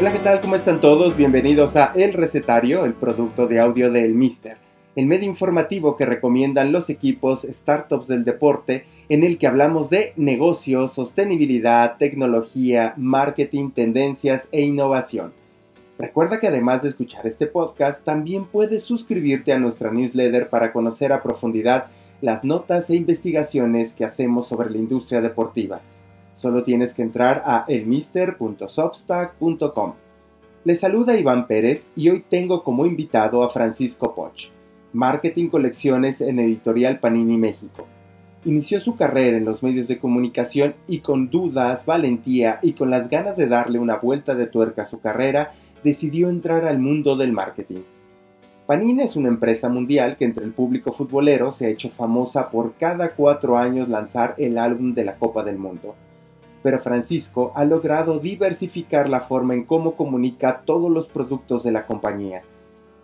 Hola, ¿qué tal? ¿Cómo están todos? Bienvenidos a El Recetario, el producto de audio del Mister, el medio informativo que recomiendan los equipos startups del deporte en el que hablamos de negocios, sostenibilidad, tecnología, marketing, tendencias e innovación. Recuerda que además de escuchar este podcast, también puedes suscribirte a nuestra newsletter para conocer a profundidad las notas e investigaciones que hacemos sobre la industria deportiva. Solo tienes que entrar a elmister.substack.com. Le saluda Iván Pérez y hoy tengo como invitado a Francisco Poch, Marketing Colecciones en Editorial Panini México. Inició su carrera en los medios de comunicación y con dudas, valentía y con las ganas de darle una vuelta de tuerca a su carrera, decidió entrar al mundo del marketing. Panini es una empresa mundial que entre el público futbolero se ha hecho famosa por cada cuatro años lanzar el álbum de la Copa del Mundo pero Francisco ha logrado diversificar la forma en cómo comunica todos los productos de la compañía.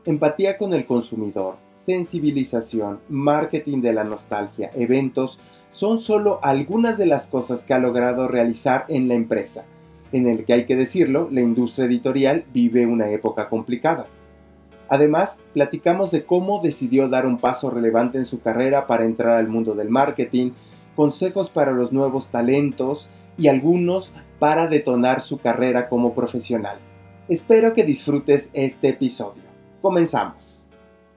Empatía con el consumidor, sensibilización, marketing de la nostalgia, eventos, son solo algunas de las cosas que ha logrado realizar en la empresa, en el que hay que decirlo, la industria editorial vive una época complicada. Además, platicamos de cómo decidió dar un paso relevante en su carrera para entrar al mundo del marketing, consejos para los nuevos talentos, y algunos para detonar su carrera como profesional. Espero que disfrutes este episodio. Comenzamos.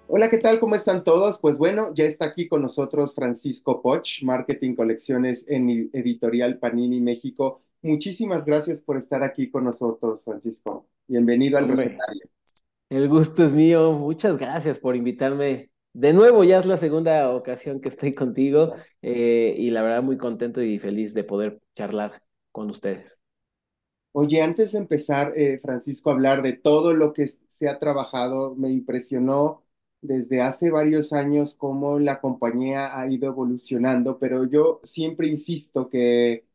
Hola, ¿qué tal? ¿Cómo están todos? Pues bueno, ya está aquí con nosotros Francisco Poch, Marketing Colecciones en Editorial Panini México. Muchísimas gracias por estar aquí con nosotros, Francisco. Bienvenido al recetario. El gusto es mío. Muchas gracias por invitarme. De nuevo, ya es la segunda ocasión que estoy contigo eh, y la verdad muy contento y feliz de poder charlar con ustedes. Oye, antes de empezar, eh, Francisco, a hablar de todo lo que se ha trabajado, me impresionó desde hace varios años cómo la compañía ha ido evolucionando, pero yo siempre insisto que,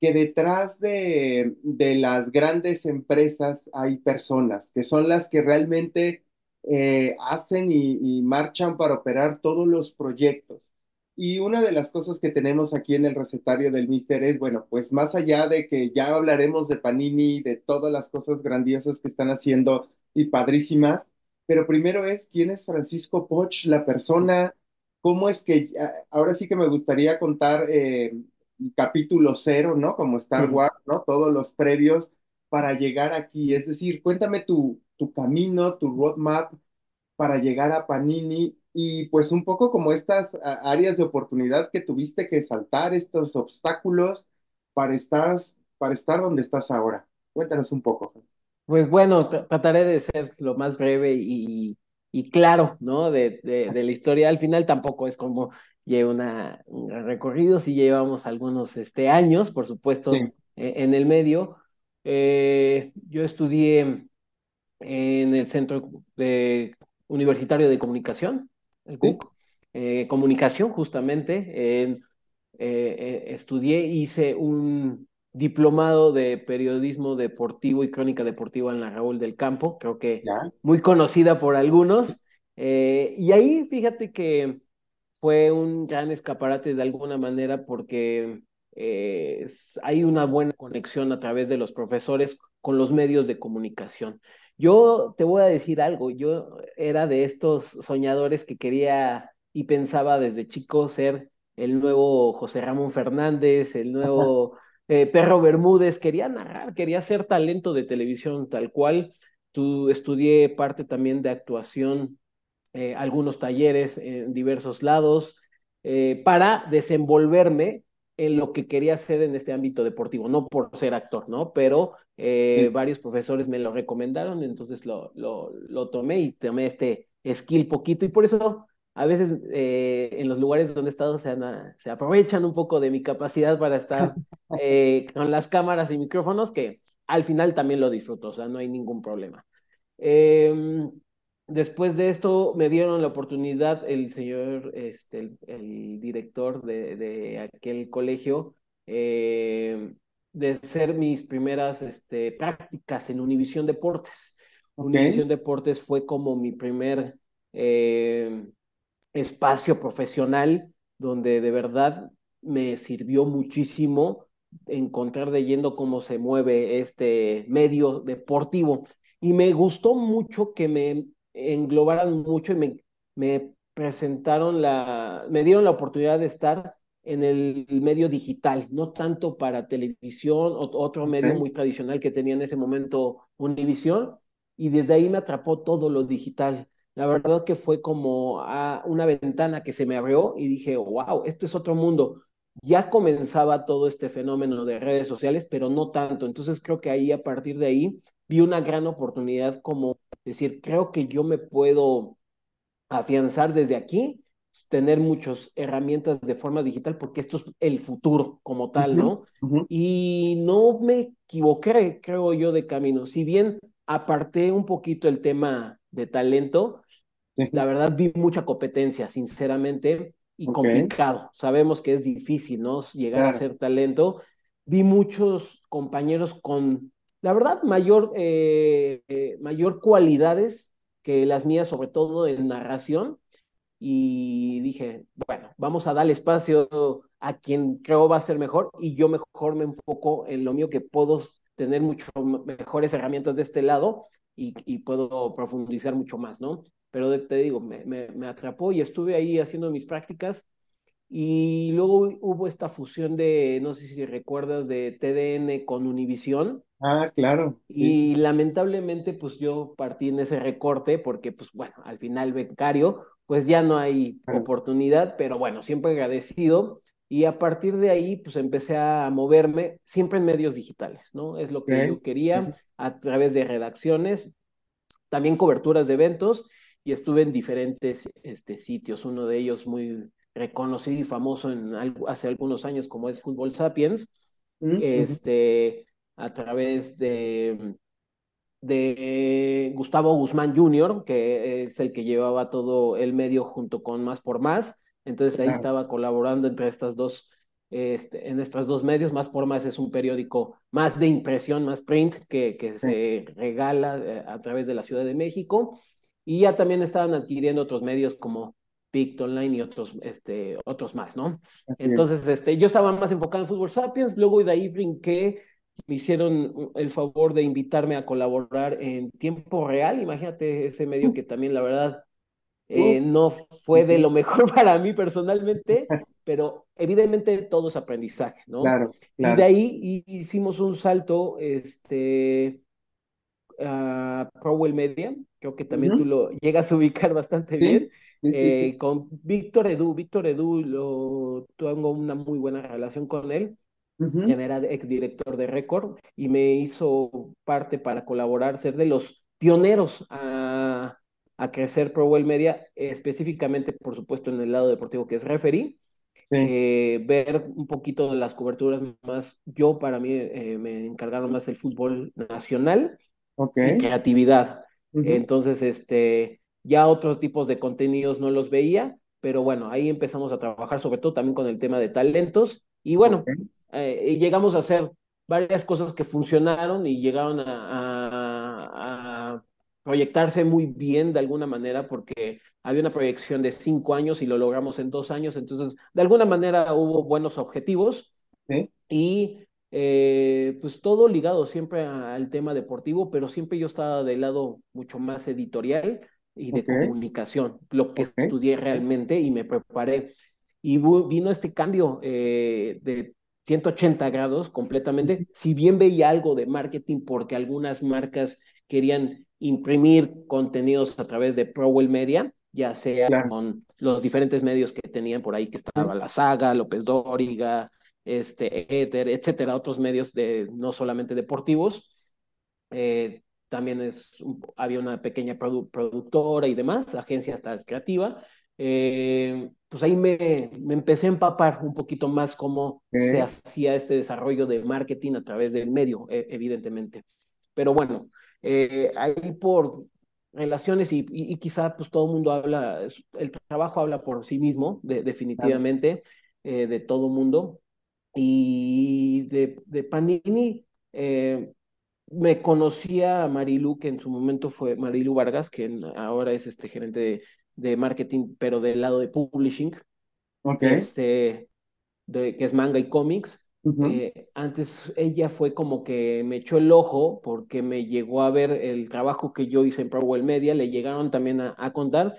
que detrás de, de las grandes empresas hay personas, que son las que realmente eh, hacen y marchan para operar todos los proyectos. Y una de las cosas que tenemos aquí en el recetario del Mister es, bueno, pues más allá de que ya hablaremos de Panini, de todas las cosas grandiosas que están haciendo y padrísimas, pero primero es quién es Francisco Poch, la persona, cómo es que, ahora sí que me gustaría contar eh, capítulo cero, ¿no? Como Star Wars, ¿no? Todos los previos para llegar aquí, es decir, cuéntame tu, tu camino, tu roadmap para llegar a Panini y pues un poco como estas áreas de oportunidad que tuviste que saltar, estos obstáculos para estar, para estar donde estás ahora. Cuéntanos un poco. Pues bueno, trataré de ser lo más breve y, y claro, ¿no? De, de, de, la historia. Al final tampoco es como lleva una, un recorrido, si llevamos algunos este, años, por supuesto, e, en el medio. Eh, yo estudié en el Centro de Universitario de Comunicación, el CUC, eh, comunicación justamente. Eh, eh, estudié, hice un diplomado de periodismo deportivo y crónica deportiva en la Raúl del Campo, creo que muy conocida por algunos. y ahí fíjate que fue un gran escaparate de alguna manera porque hay una buena conexión a través de los profesores con los medios de comunicación. Yo te voy a decir algo, yo era de estos soñadores que quería y pensaba desde chico ser el nuevo José Ramón Fernández, el nuevo eh, Perro Bermúdez, quería narrar, quería ser talento de televisión tal cual. Tú estudié parte también de actuación, eh, algunos talleres en diversos lados, eh, para desenvolverme en lo que quería hacer en este ámbito deportivo, no por ser actor, ¿no? Pero eh, varios profesores me lo recomendaron, entonces lo, lo, lo, tomé y tomé este skill poquito y por eso a veces eh, en los lugares donde he estado se, se, aprovechan un poco de mi capacidad para estar eh, con las cámaras y micrófonos, que al final también lo disfruto, o sea, no hay ningún problema. Em, después de esto me dieron la oportunidad el señor, este, el, director de, de, aquel colegio, eh, de ser mis primeras este, prácticas en Univisión Deportes. Univisión Deportes fue como mi primer eh, espacio profesional donde de verdad me sirvió muchísimo encontrar de yendo cómo se mueve este medio deportivo. Y me gustó mucho que me englobaran mucho y me, me presentaron la, me dieron la oportunidad de estar en el medio digital, no tanto para televisión otro medio muy tradicional que tenía en ese momento Univisión, y desde ahí me atrapó todo lo digital. La verdad que fue como a una ventana que se me abrió y dije, wow, esto es otro mundo. Ya comenzaba todo este fenómeno de redes sociales, pero no tanto. Entonces creo que ahí, a partir de ahí, vi una gran oportunidad como decir, creo que yo me puedo afianzar desde aquí tener muchas herramientas de forma digital porque esto es el futuro como tal, ¿no? Y no me equivoqué, creo yo, de camino. Si bien aparté un poquito el tema de talento, la verdad vi mucha competencia, sinceramente, y complicado. Sabemos que es difícil, ¿no? Llegar a ser talento. Vi muchos compañeros con, la verdad, mayor, eh, eh, mayor cualidades que las mías, sobre todo en narración, y dije, bueno, vamos a darle espacio a quien creo va a ser mejor y yo mejor me enfoco en lo mío que puedo tener mucho mejores herramientas de este lado y, y puedo profundizar mucho más, ¿no? Pero te digo, me, me, me, atrapó y estuve ahí haciendo mis prácticas y luego hubo esta fusión de, no sé si recuerdas, de TDN con Univisión. Ah, claro. Y lamentablemente, pues yo partí en ese recorte porque, pues bueno, al final becario, pues ya no hay oportunidad, pero bueno, siempre agradecido. Y a partir de ahí, pues empecé a moverme siempre en medios digitales, ¿no? Es lo que yo quería a través de redacciones, también coberturas de eventos y estuve en diferentes este, sitios. Uno de ellos muy reconocido y famoso en, hace algunos años como es Fútbol Sapiens, este, a través de de Gustavo Guzmán Jr., que es el que llevaba todo el medio junto con Más por Más. Entonces ahí estaba colaborando entre estas dos, este, en estos dos medios. Más por Más es un periódico más de impresión, más print, que, que se regala eh, a través de la Ciudad de México. Y ya también estaban adquiriendo otros medios como Pict Online y otros, este, otros más, ¿no? Entonces, este, yo estaba más enfocado en Fútbol Sapiens, luego de ahí brinqué me hicieron el favor de invitarme a colaborar en tiempo real. Imagínate ese medio que también, la verdad, eh, no fue de lo mejor para mí personalmente, pero evidentemente todo es aprendizaje, ¿no? Claro, Y de ahí hicimos un salto, este, a ProWell Media, creo que también tú lo llegas a ubicar bastante bien, eh, con Víctor Edu. Víctor Edu, lo, tengo una muy buena relación con él quien era exdirector de Record, y me hizo parte para colaborar, ser de los pioneros a, a crecer ProWell Media, específicamente, por supuesto, en el lado deportivo que es referee. Eh, ver un poquito de las coberturas más, yo para mí eh, me encargaron más el fútbol nacional y creatividad. Entonces, este, ya otros tipos de contenidos no los veía, pero bueno, ahí empezamos a trabajar sobre todo también con el tema de talentos. Y bueno, eh, llegamos a hacer varias cosas que funcionaron y llegaron a, proyectarse muy bien de alguna manera porque había una proyección de cinco años y lo logramos en dos años, entonces de alguna manera hubo buenos objetivos y eh, pues todo ligado siempre al tema deportivo, pero siempre yo estaba del lado mucho más editorial y de comunicación, lo que estudié realmente y me preparé. Y vino este cambio eh, de 180 grados completamente, si bien veía algo de marketing porque algunas marcas querían imprimir contenidos a través de ProWell Media, ya sea con los diferentes medios que tenían por ahí, que estaba La Saga, López Dóriga, este, Ether, etcétera, otros medios de no solamente deportivos. Eh, también es, había una pequeña productora y demás, agencia hasta creativa, eh, pues ahí me, me, empecé a empapar un poquito más cómo se hacía este desarrollo de marketing a través del medio, e, evidentemente. Pero bueno, eh, ahí por relaciones y, y, quizá pues todo el mundo habla, el trabajo habla por sí mismo, definitivamente, eh, de todo mundo. Y de, de Panini, eh, me conocía a Marilu, que en su momento fue Marilu Vargas, que ahora es este gerente de de marketing, pero del lado de publishing, este, de, que es manga y cómics. eh, antes ella fue como que me echó el ojo porque me llegó a ver el trabajo que yo hice en Prowell Media, le llegaron también a, contar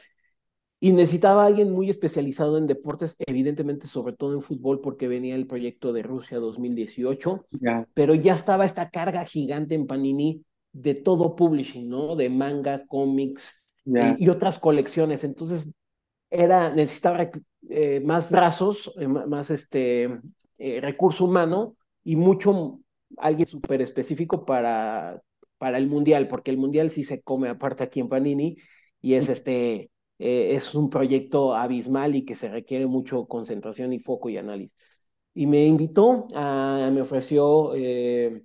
y necesitaba a alguien muy especializado en deportes, evidentemente sobre todo en fútbol porque venía el proyecto de Rusia 2018, pero ya estaba esta carga gigante en Panini de todo publishing, ¿no? De manga, cómics y, otras colecciones. Entonces era necesitaba eh, más brazos, eh, más este eh, recurso humano y mucho, alguien súper específico para, para el mundial, porque el mundial sí se come aparte aquí en Panini y es este, es un proyecto abismal y que se requiere mucho concentración y foco y análisis. Y me invitó, a, me ofreció eh,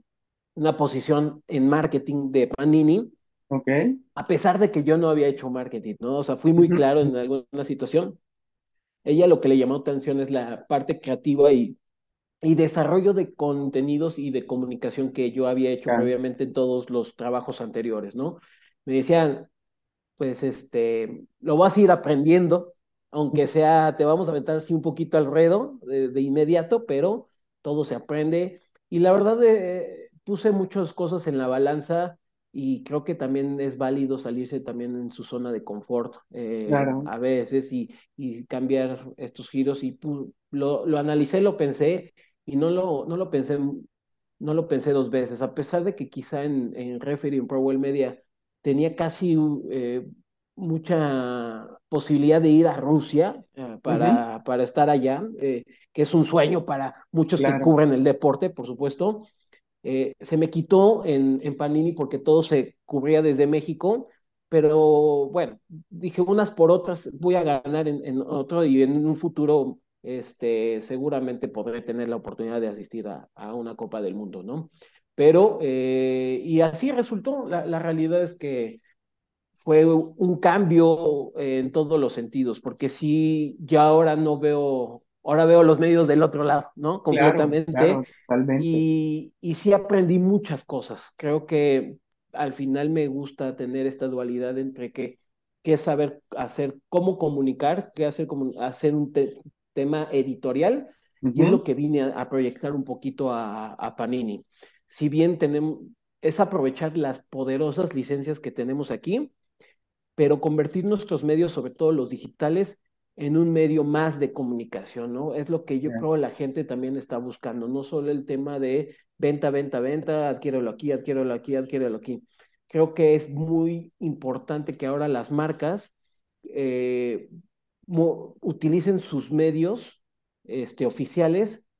una posición en marketing de Panini. Okay. A pesar de que yo no había hecho marketing, ¿no? O sea, fui muy claro en alguna situación. Ella lo que le llamó atención es la parte creativa y y desarrollo de contenidos y de comunicación que yo había hecho previamente en todos los trabajos anteriores, ¿no? Me decían, pues, este, lo vas a ir aprendiendo, aunque sea, te vamos a aventar así un poquito al ruedo de, inmediato, pero todo se aprende. Y la verdad, eh, puse muchas cosas en la balanza y creo que también es válido salirse también en su zona de confort eh, a veces y, y, cambiar estos giros y lo, lo analicé, lo pensé y no lo, no lo pensé, no lo pensé dos veces, a pesar de que quizá en, en Referee, en ProWell Media, tenía casi eh, mucha posibilidad de ir a Rusia eh, para, para estar allá, que es un sueño para muchos que cubren el deporte, por supuesto. Se me quitó en, en Panini porque todo se cubría desde México, pero bueno, dije unas por otras, voy a ganar en, en otro y en un futuro este, seguramente podré tener la oportunidad de asistir a, una Copa del Mundo, ¿no? Pero, eh, y así resultó, la, realidad es que fue un cambio en todos los sentidos, porque sí, ya ahora no veo, ahora veo los medios del otro lado, ¿no? Completamente. y, y sí aprendí muchas cosas. Creo que al final me gusta tener esta dualidad entre que qué saber hacer, cómo comunicar, qué hacer, hacer un, tema editorial, y es lo que vine a, proyectar un poquito a, Panini. Si bien tenemos, es aprovechar las poderosas licencias que tenemos aquí, pero convertir nuestros medios, sobre todo los digitales, en un medio más de comunicación, ¿no? Es lo que yo creo la gente también está buscando, no solo el tema de venta, venta, venta, adquiérelo aquí, adquiérelo aquí, adquiérelo aquí. Creo que es muy importante que ahora las marcas eh, utilicen sus medios este, oficiales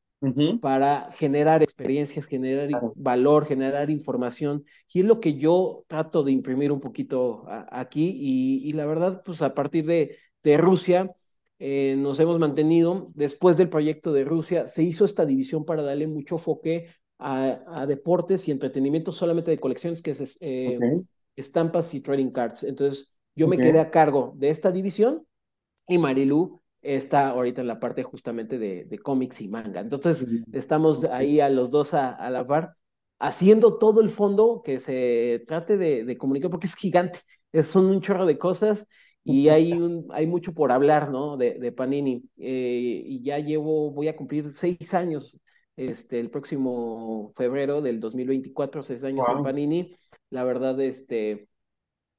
para generar experiencias, generar valor, generar información. Y es lo que yo trato de imprimir un poquito aquí. Y, la verdad, pues a partir de, de Rusia, eh, nos hemos mantenido, después del proyecto de Rusia, se hizo esta división para darle mucho enfoque a, deportes y entretenimiento solamente de colecciones, que es eh, estampas y trading cards. Entonces, yo me quedé a cargo de esta división y Marilu está ahorita en la parte justamente de, de cómics y manga. Entonces, estamos ahí a los dos a, la par, haciendo todo el fondo que se trate de, comunicar, porque es gigante, son un chorro de cosas y hay, un, hay mucho por hablar, ¿no? De, de Panini. Eh, y ya llevo, voy a cumplir seis años este, el próximo febrero del 2024, seis años en Panini. La verdad, este,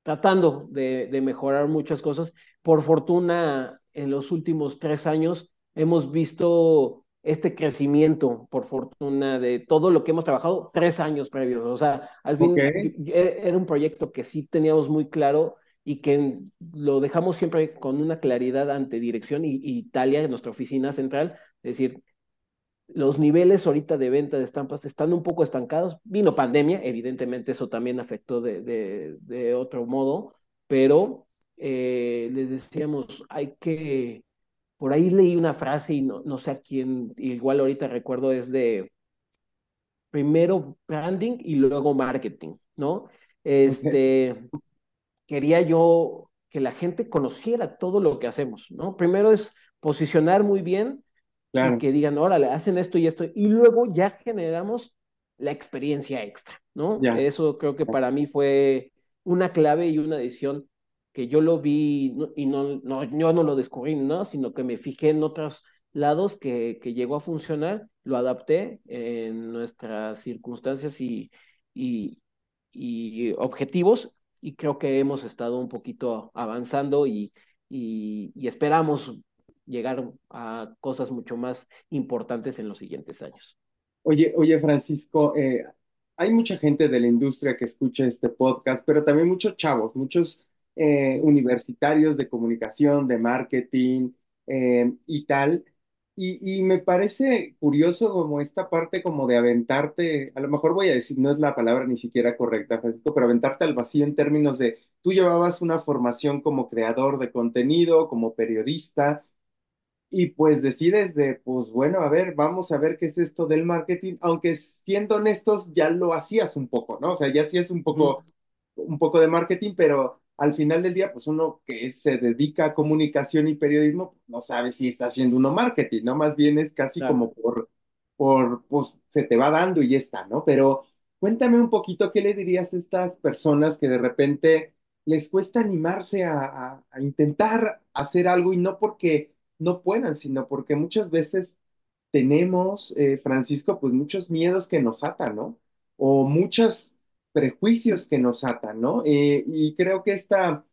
tratando de, de, mejorar muchas cosas. Por fortuna, en los últimos tres años hemos visto este crecimiento, por fortuna, de todo lo que hemos trabajado tres años previos. O sea, al fin era un proyecto que sí teníamos muy claro y que lo dejamos siempre con una claridad ante dirección y, y Italia, nuestra oficina central, es decir, los niveles ahorita de venta de estampas están un poco estancados. Vino pandemia, evidentemente eso también afectó de, de, otro modo, pero eh, les decíamos, hay que, por ahí leí una frase y no, no sé a quién, igual ahorita recuerdo, es de primero branding y luego marketing, ¿no? Este, quería yo que la gente conociera todo lo que hacemos, ¿no? Primero es posicionar muy bien y que digan, órale, hacen esto y esto, y luego ya generamos la experiencia extra, ¿no? Eso creo que para mí fue una clave y una decisión que yo lo vi y no, no, yo no lo descubrí, ¿no? Sino que me fijé en otras lados que, que llegó a funcionar, lo adapté en nuestras circunstancias y, y, y objetivos y creo que hemos estado un poquito avanzando y, y, esperamos llegar a cosas mucho más importantes en los siguientes años. Oye, oye Francisco, eh, hay mucha gente de la industria que escucha este podcast, pero también muchos chavos, muchos eh, universitarios de comunicación, de marketing eh, y tal. Y, y, me parece curioso como esta parte como de aventarte, a lo mejor voy a decir, no es la palabra ni siquiera correcta, Francisco, pero aventarte al vacío en términos de, tú llevabas una formación como creador de contenido, como periodista, y pues decides de, pues bueno, a ver, vamos a ver qué es esto del marketing, aunque siendo honestos, ya lo hacías un poco, ¿no? O sea, ya hacías un poco, un poco de marketing, pero al final del día, pues uno que se dedica a comunicación y periodismo, no sabe si está haciendo uno marketing, ¿no? Más bien es casi Claro. como por, por, pues se te va dando y ya está, ¿no? Pero cuéntame un poquito, ¿qué le dirías a estas personas que de repente les cuesta animarse a, a, a intentar hacer algo y no porque no puedan, sino porque muchas veces tenemos, eh, Francisco, pues muchos miedos que nos atan, ¿no? O muchos prejuicios que nos atan, ¿no? Eh, y creo que esta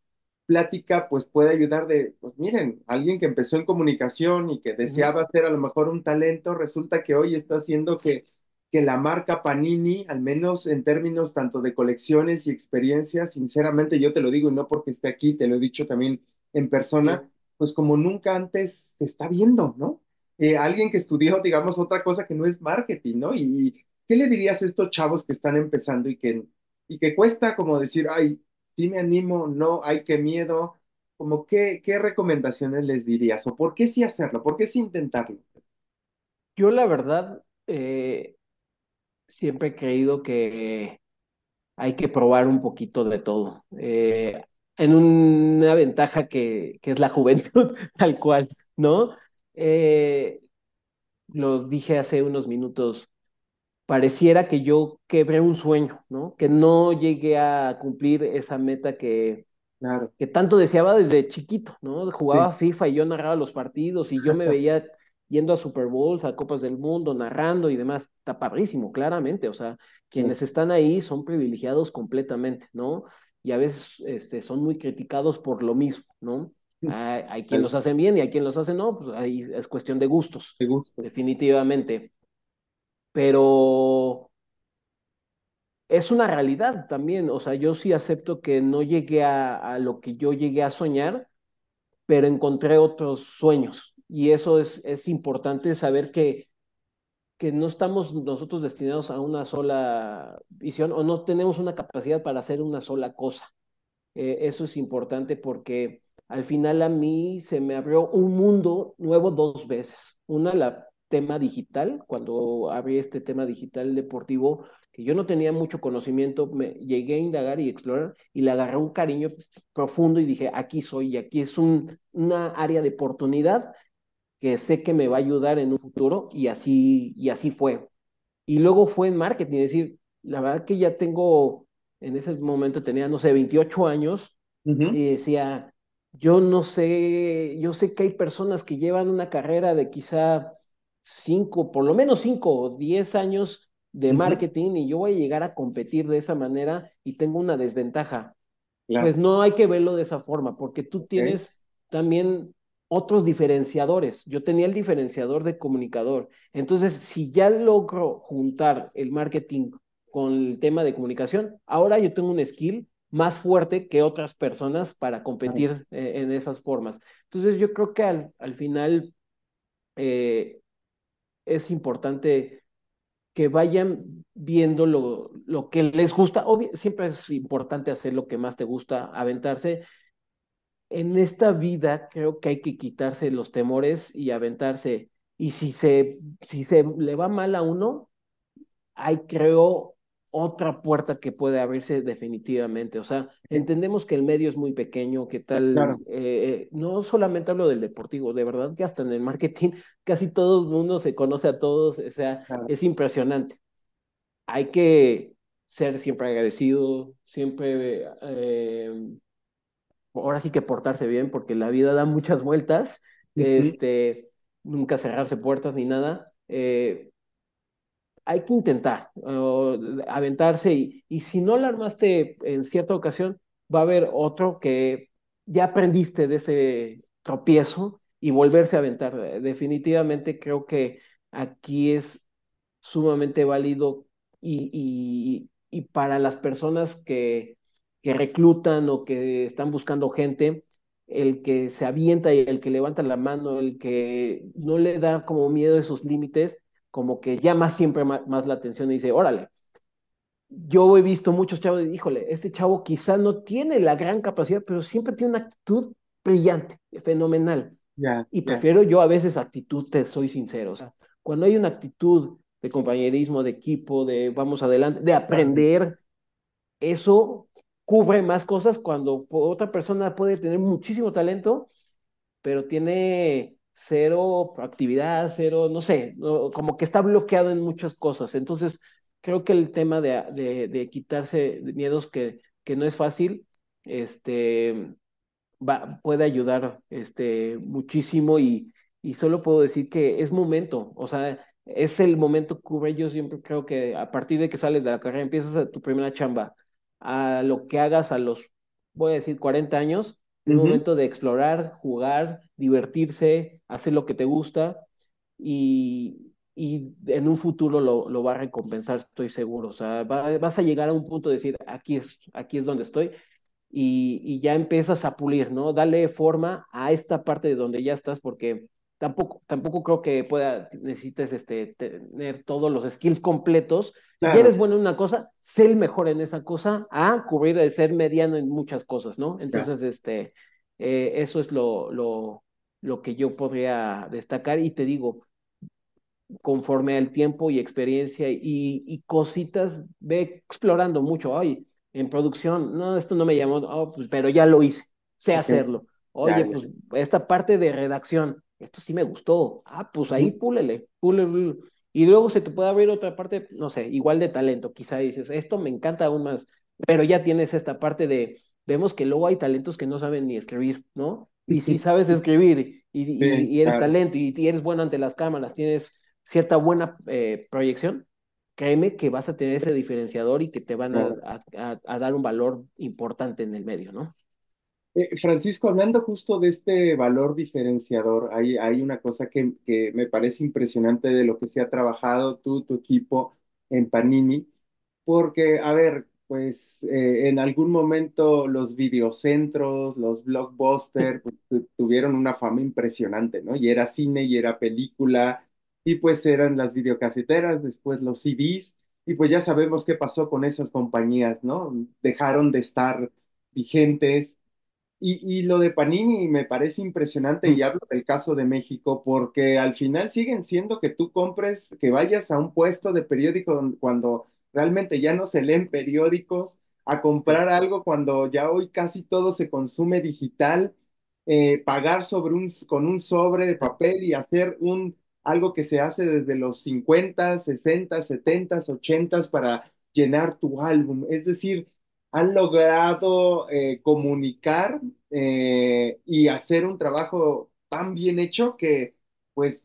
plática pues puede ayudar de, pues miren, alguien que empezó en comunicación y que deseaba hacer a lo mejor un talento, resulta que hoy está haciendo que, que la marca Panini, al menos en términos tanto de colecciones y experiencias, sinceramente yo te lo digo y no porque esté aquí, te lo he dicho también en persona, Sí. pues como nunca antes se está viendo, ¿no? Eh, alguien que estudió, digamos, otra cosa que no es marketing, ¿no? Y, ¿qué le dirías a estos chavos que están empezando y que, y que cuesta como decir, ay, sí me animo, no, ay, qué miedo, como qué, qué recomendaciones les dirías? ¿O por qué sí hacerlo? ¿Por qué sí intentarlo? Yo la verdad eh, siempre he creído que hay que probar un poquito de todo. Eh, en una ventaja que, que es la juventud, tal cual, ¿no? Eh, lo dije hace unos minutos, pareciera que yo quebré un sueño, ¿no? Que no llegué a cumplir esa meta que, Claro, que tanto deseaba desde chiquito, ¿no? sí, Jugaba FIFA y yo narraba los partidos y yo me veía yendo a Super Bowls, a Copas del Mundo, narrando y demás. Está padrísimo, claramente. O sea, sí, quienes están ahí son privilegiados completamente, ¿no? Y a veces este, son muy criticados por lo mismo, ¿no? Hay, hay quien los hace bien y hay quien los hace no, pues ahí es cuestión de gustos, de gusto. definitivamente. Pero es una realidad también, o sea, yo sí acepto que no llegué a, lo que yo llegué a soñar, pero encontré otros sueños. Y eso es, es importante saber que, que no estamos nosotros destinados a una sola visión o no tenemos una capacidad para hacer una sola cosa. Eh, eso es importante porque al final a mí se me abrió un mundo nuevo dos veces. Una, la tema digital, cuando abrí este tema digital deportivo, que yo no tenía mucho conocimiento, me llegué a indagar y explorar y le agarré un cariño profundo y dije, aquí soy, y aquí es un, una área de oportunidad que sé que me va a ayudar en un futuro y así, y así fue. Y luego fue en marketing, es decir, la verdad que ya tengo, en ese momento tenía, no sé, 28 años Ujú, y decía, yo no sé, yo sé que hay personas que llevan una carrera de quizá cinco, por lo menos cinco o diez años de ujú, marketing y yo voy a llegar a competir de esa manera y tengo una desventaja. claro, Pues no hay que verlo de esa forma, porque tú tienes también otros diferenciadores. Yo tenía el diferenciador de comunicador. Entonces, si ya logro juntar el marketing con el tema de comunicación, ahora yo tengo un skill más fuerte que otras personas para competir eh, en esas formas. Entonces, yo creo que al, al final eh, es importante que vayan viendo lo, lo que les gusta. Siempre es importante hacer lo que más te gusta, aventarse, en esta vida creo que hay que quitarse los temores y aventarse. Y si se, si se le va mal a uno, hay creo otra puerta que puede abrirse definitivamente. O sea, entendemos que el medio es muy pequeño, que tal, claro, eh, no solamente hablo del deportivo, de verdad que hasta en el marketing casi todo el mundo se conoce a todos, o sea, claro, es impresionante. Hay que ser siempre agradecido, siempre eh, ahora sí que portarse bien, porque la vida da muchas vueltas. ujú, Este, nunca cerrarse puertas ni nada. Eh, hay que intentar aventarse y, y si no la armaste en cierta ocasión, va a haber otro que ya aprendiste de ese tropiezo y volverse a aventar. Definitivamente creo que aquí es sumamente válido y, para las personas que, que reclutan o que están buscando gente, el que se avienta y el que levanta la mano, el que no le da como miedo esos límites, como que llama siempre más, la atención y dice, órale, yo he visto muchos chavos y híjole, este chavo quizá no tiene la gran capacidad, pero siempre tiene una actitud brillante, fenomenal. y prefiero yo a veces actitud, te soy sincero, o sea, cuando hay una actitud de compañerismo, de equipo, de vamos adelante, de aprender, eso cubre más cosas cuando otra persona puede tener muchísimo talento, pero tiene cero actividad, cero, no sé, como que está bloqueado en muchas cosas. Entonces, creo que el tema de, de, quitarse miedos que, que no es fácil, este, va, puede ayudar este, muchísimo y, y solo puedo decir que es momento, o sea, es el momento que yo siempre creo que a partir de que sales de la carrera, empiezas tu primera chamba, a lo que hagas a los, voy a decir, 40 años, es momento de explorar, jugar, divertirse, hacer lo que te gusta y, y en un futuro lo, lo, va a recompensar, estoy seguro. O sea, vas a llegar a un punto de decir, aquí es, aquí es donde estoy y, y ya empiezas a pulir, ¿no? Dale forma a esta parte de donde ya estás porque tampoco, tampoco creo que pueda, necesites este, tener todos los skills completos. Si eres bueno en una cosa, sé el mejor en esa cosa, a cubrir de ser mediano en muchas cosas, ¿no? Entonces, este, eh, eso es lo, lo, lo que yo podría destacar y te digo, conforme al tiempo y experiencia y, y cositas, ve explorando mucho. Oye, en producción, no, esto no me llamó, oh, pues, pero ya lo hice, sé hacerlo. Oye, pues esta parte de redacción, esto sí me gustó. Ah, pues ahí púlele, púlele. Y luego se te puede abrir otra parte, no sé, igual de talento. Quizá dices, esto me encanta aún más, pero ya tienes esta parte de, vemos que luego hay talentos que no saben ni escribir, ¿no? Y si sabes escribir y, eres talento y, eres bueno ante las cámaras, tienes cierta buena eh, proyección, créeme que vas a tener ese diferenciador y que te van a dar un valor importante en el medio, ¿no? Eh, Francisco, hablando justo de este valor diferenciador, hay, hay una cosa que, que, me parece impresionante de lo que se ha trabajado tú, tu equipo en Panini, porque, a ver, pues eh, en algún momento los videocentros, los blockbusters, pues, tuvieron una fama impresionante, ¿no? Y era cine y era película, y pues eran las videocaseteras, después los CDs, y pues ya sabemos qué pasó con esas compañías, ¿no? Dejaron de estar vigentes y, lo de Panini me parece impresionante y hablo del caso de México porque al final siguen siendo que tú compres, que vayas a un puesto de periódico cuando realmente ya no se leen periódicos, a comprar algo cuando ya hoy casi todo se consume digital, eh, pagar sobre un, con un sobre de papel y hacer un, algo que se hace desde los 50, 60, 70, 80 para llenar tu álbum. Es decir, han logrado eh, comunicar eh, y hacer un trabajo tan bien hecho que, pues,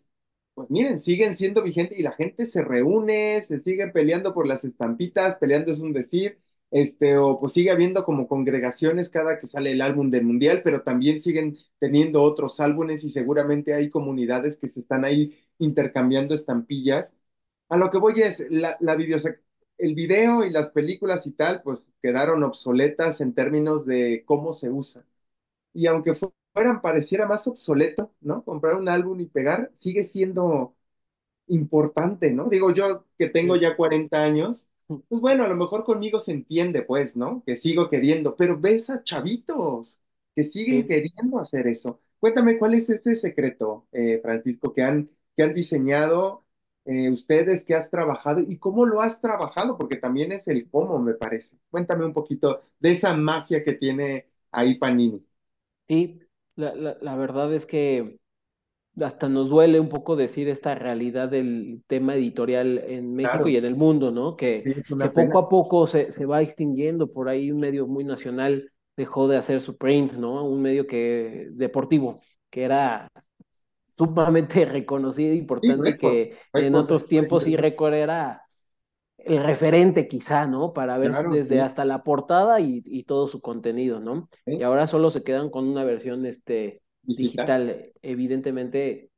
pues miren, siguen siendo vigentes y la gente se reúne, se sigue peleando por las estampitas, peleando es un decir, este, o pues sigue habiendo como congregaciones cada que sale el álbum del mundial, pero también siguen teniendo otros álbumes y seguramente hay comunidades que se están ahí intercambiando estampillas. A lo que voy es, la, la el video y las películas y tal, pues quedaron obsoletas en términos de cómo se usa. Y aunque fueran, pareciera más obsoleto, ¿no? Comprar un álbum y pegar, sigue siendo importante, ¿no? Digo yo que tengo ya 40 años, pues bueno, a lo mejor conmigo se entiende, pues, ¿no? Que sigo queriendo, pero ves a chavitos que siguen queriendo hacer eso. Cuéntame, ¿cuál es ese secreto, eh, Francisco, que han, que han diseñado eh, ustedes que has trabajado y cómo lo has trabajado, porque también es el cómo, me parece. Cuéntame un poquito de esa magia que tiene ahí Panini. Sí, la, la, verdad es que hasta nos duele un poco decir esta realidad del tema editorial en México y en el mundo, ¿no? Que, que poco a poco se, se va extinguiendo. Por ahí un medio muy nacional dejó de hacer su print, ¿no? Un medio que deportivo, que era sumamente reconocido, importante, que en otros tiempos sí récord era el referente quizá, ¿no? Para ver desde hasta la portada y, todo su contenido, ¿no? Y ahora solo se quedan con una versión este, digital. evidentemente,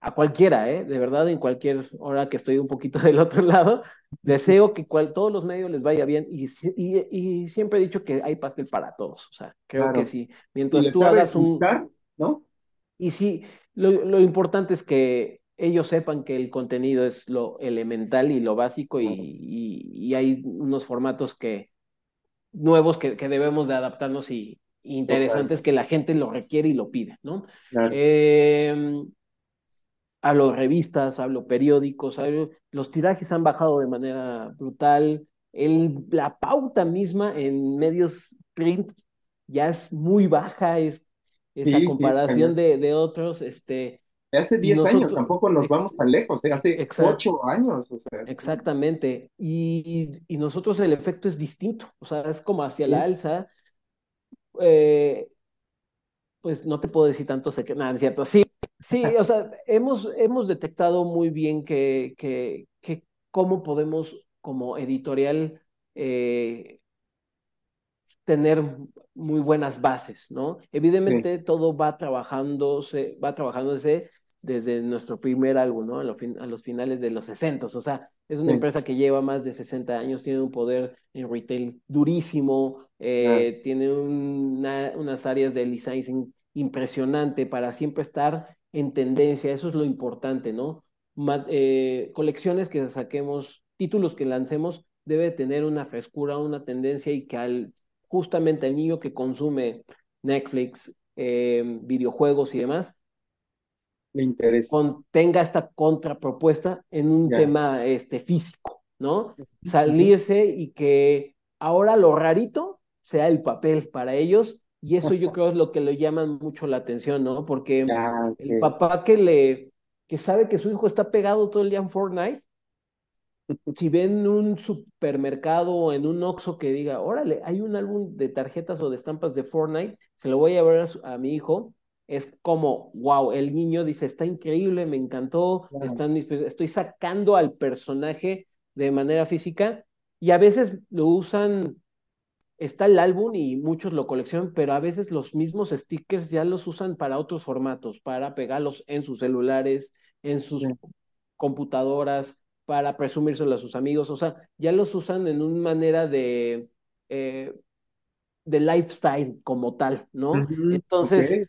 a cualquiera, ¿eh? De verdad, en cualquier hora que estoy un poquito del otro lado, deseo que cual, todos los medios les vaya bien y, y, siempre he dicho que hay pastel para todos, o sea, creo que sí. Mientras tú hagas un... ¿no? Y sí, lo, lo importante es que ellos sepan que el contenido es lo elemental y lo básico y, y, hay unos formatos que nuevos que, que debemos de adaptarnos y, interesantes que la gente lo requiere y lo pide, ¿no? Eh, hablo revistas, hablo periódicos, los tirajes han bajado de manera brutal, el, la pauta misma en medios print ya es muy baja, es esa comparación de, de, otros, este, hace 10 años, tampoco nos vamos tan lejos, ¿eh? hace 8 años. O sea. Exactamente. Y, y, nosotros el efecto es distinto, o sea, es como hacia la alza. Eh, pues no te puedo decir tanto, sé que nada, es cierto. Sí, sí, o sea, hemos, hemos detectado muy bien que, que, que cómo podemos como editorial eh, tener muy buenas bases, ¿no? Evidentemente todo va trabajándose, va trabajándose desde nuestro primer álbum, ¿no? A, los finales de los 60, o sea, es una empresa que lleva más de 60 años, tiene un poder en retail durísimo, eh, tiene unas áreas de licensing impresionante para siempre estar en tendencia, eso es lo importante, ¿no? Eh, colecciones que saquemos, títulos que lancemos, debe tener una frescura, una tendencia y que al justamente al niño que consume Netflix, eh, videojuegos y demás, tenga esta contrapropuesta en un tema este, físico, ¿no? Salirse y que ahora lo rarito sea el papel para ellos y eso yo creo es lo que le llaman mucho la atención, ¿no? Porque el papá que le que sabe que su hijo está pegado todo el día en Fortnite, si ven un supermercado o en un Oxxo que diga, órale, hay un álbum de tarjetas o de estampas de Fortnite, se lo voy a llevar a mi hijo, es como, wow, el niño dice, está increíble, me encantó, estoy sacando al personaje de manera física y a veces lo usan, está el álbum y muchos lo coleccionan, pero a veces los mismos stickers ya los usan para otros formatos, para pegarlos en sus celulares, en sus computadoras, para presumírselo a sus amigos, o sea, ya los usan en una manera de... Eh, de lifestyle como tal, ¿no? Entonces,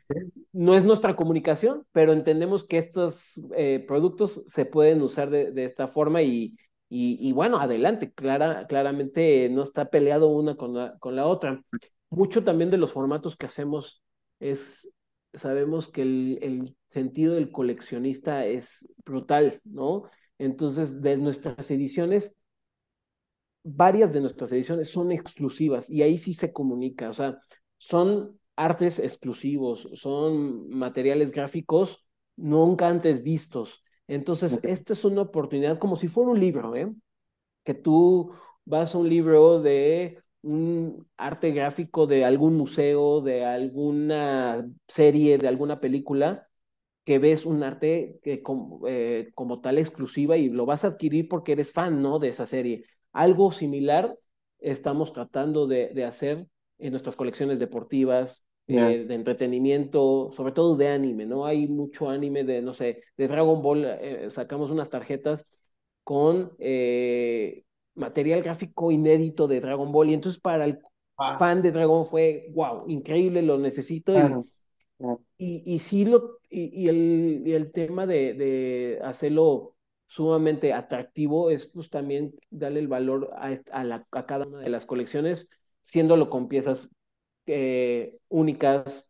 no es nuestra comunicación, pero entendemos que estos eh, productos se pueden usar de, esta forma y, y, bueno, adelante, Clara, claramente no está peleado una con la, con la otra. Mucho también de los formatos que hacemos es, sabemos que el, el sentido del coleccionista es brutal, ¿no? Entonces, de nuestras ediciones, varias de nuestras ediciones son exclusivas y ahí sí se comunica, o sea, son artes exclusivos, son materiales gráficos nunca antes vistos. Entonces, esta es una oportunidad como si fuera un libro, ¿eh? Que tú vas a un libro de un arte gráfico de algún museo, de alguna serie, de alguna película, que ves un arte que como, eh, como tal exclusiva y lo vas a adquirir porque eres fan, ¿no? De esa serie. Algo similar estamos tratando de, hacer en nuestras colecciones deportivas, eh, de entretenimiento, sobre todo de anime, ¿no? Hay mucho anime de, no sé, de Dragon Ball, eh, sacamos unas tarjetas con eh, material gráfico inédito de Dragon Ball y entonces para el ah. fan de Dragon fue, wow, increíble, lo necesito y, y, sí lo, y, el, y el tema de, de hacerlo sumamente atractivo es pues también darle el valor a, a, cada una de las colecciones, siéndolo con piezas eh, únicas,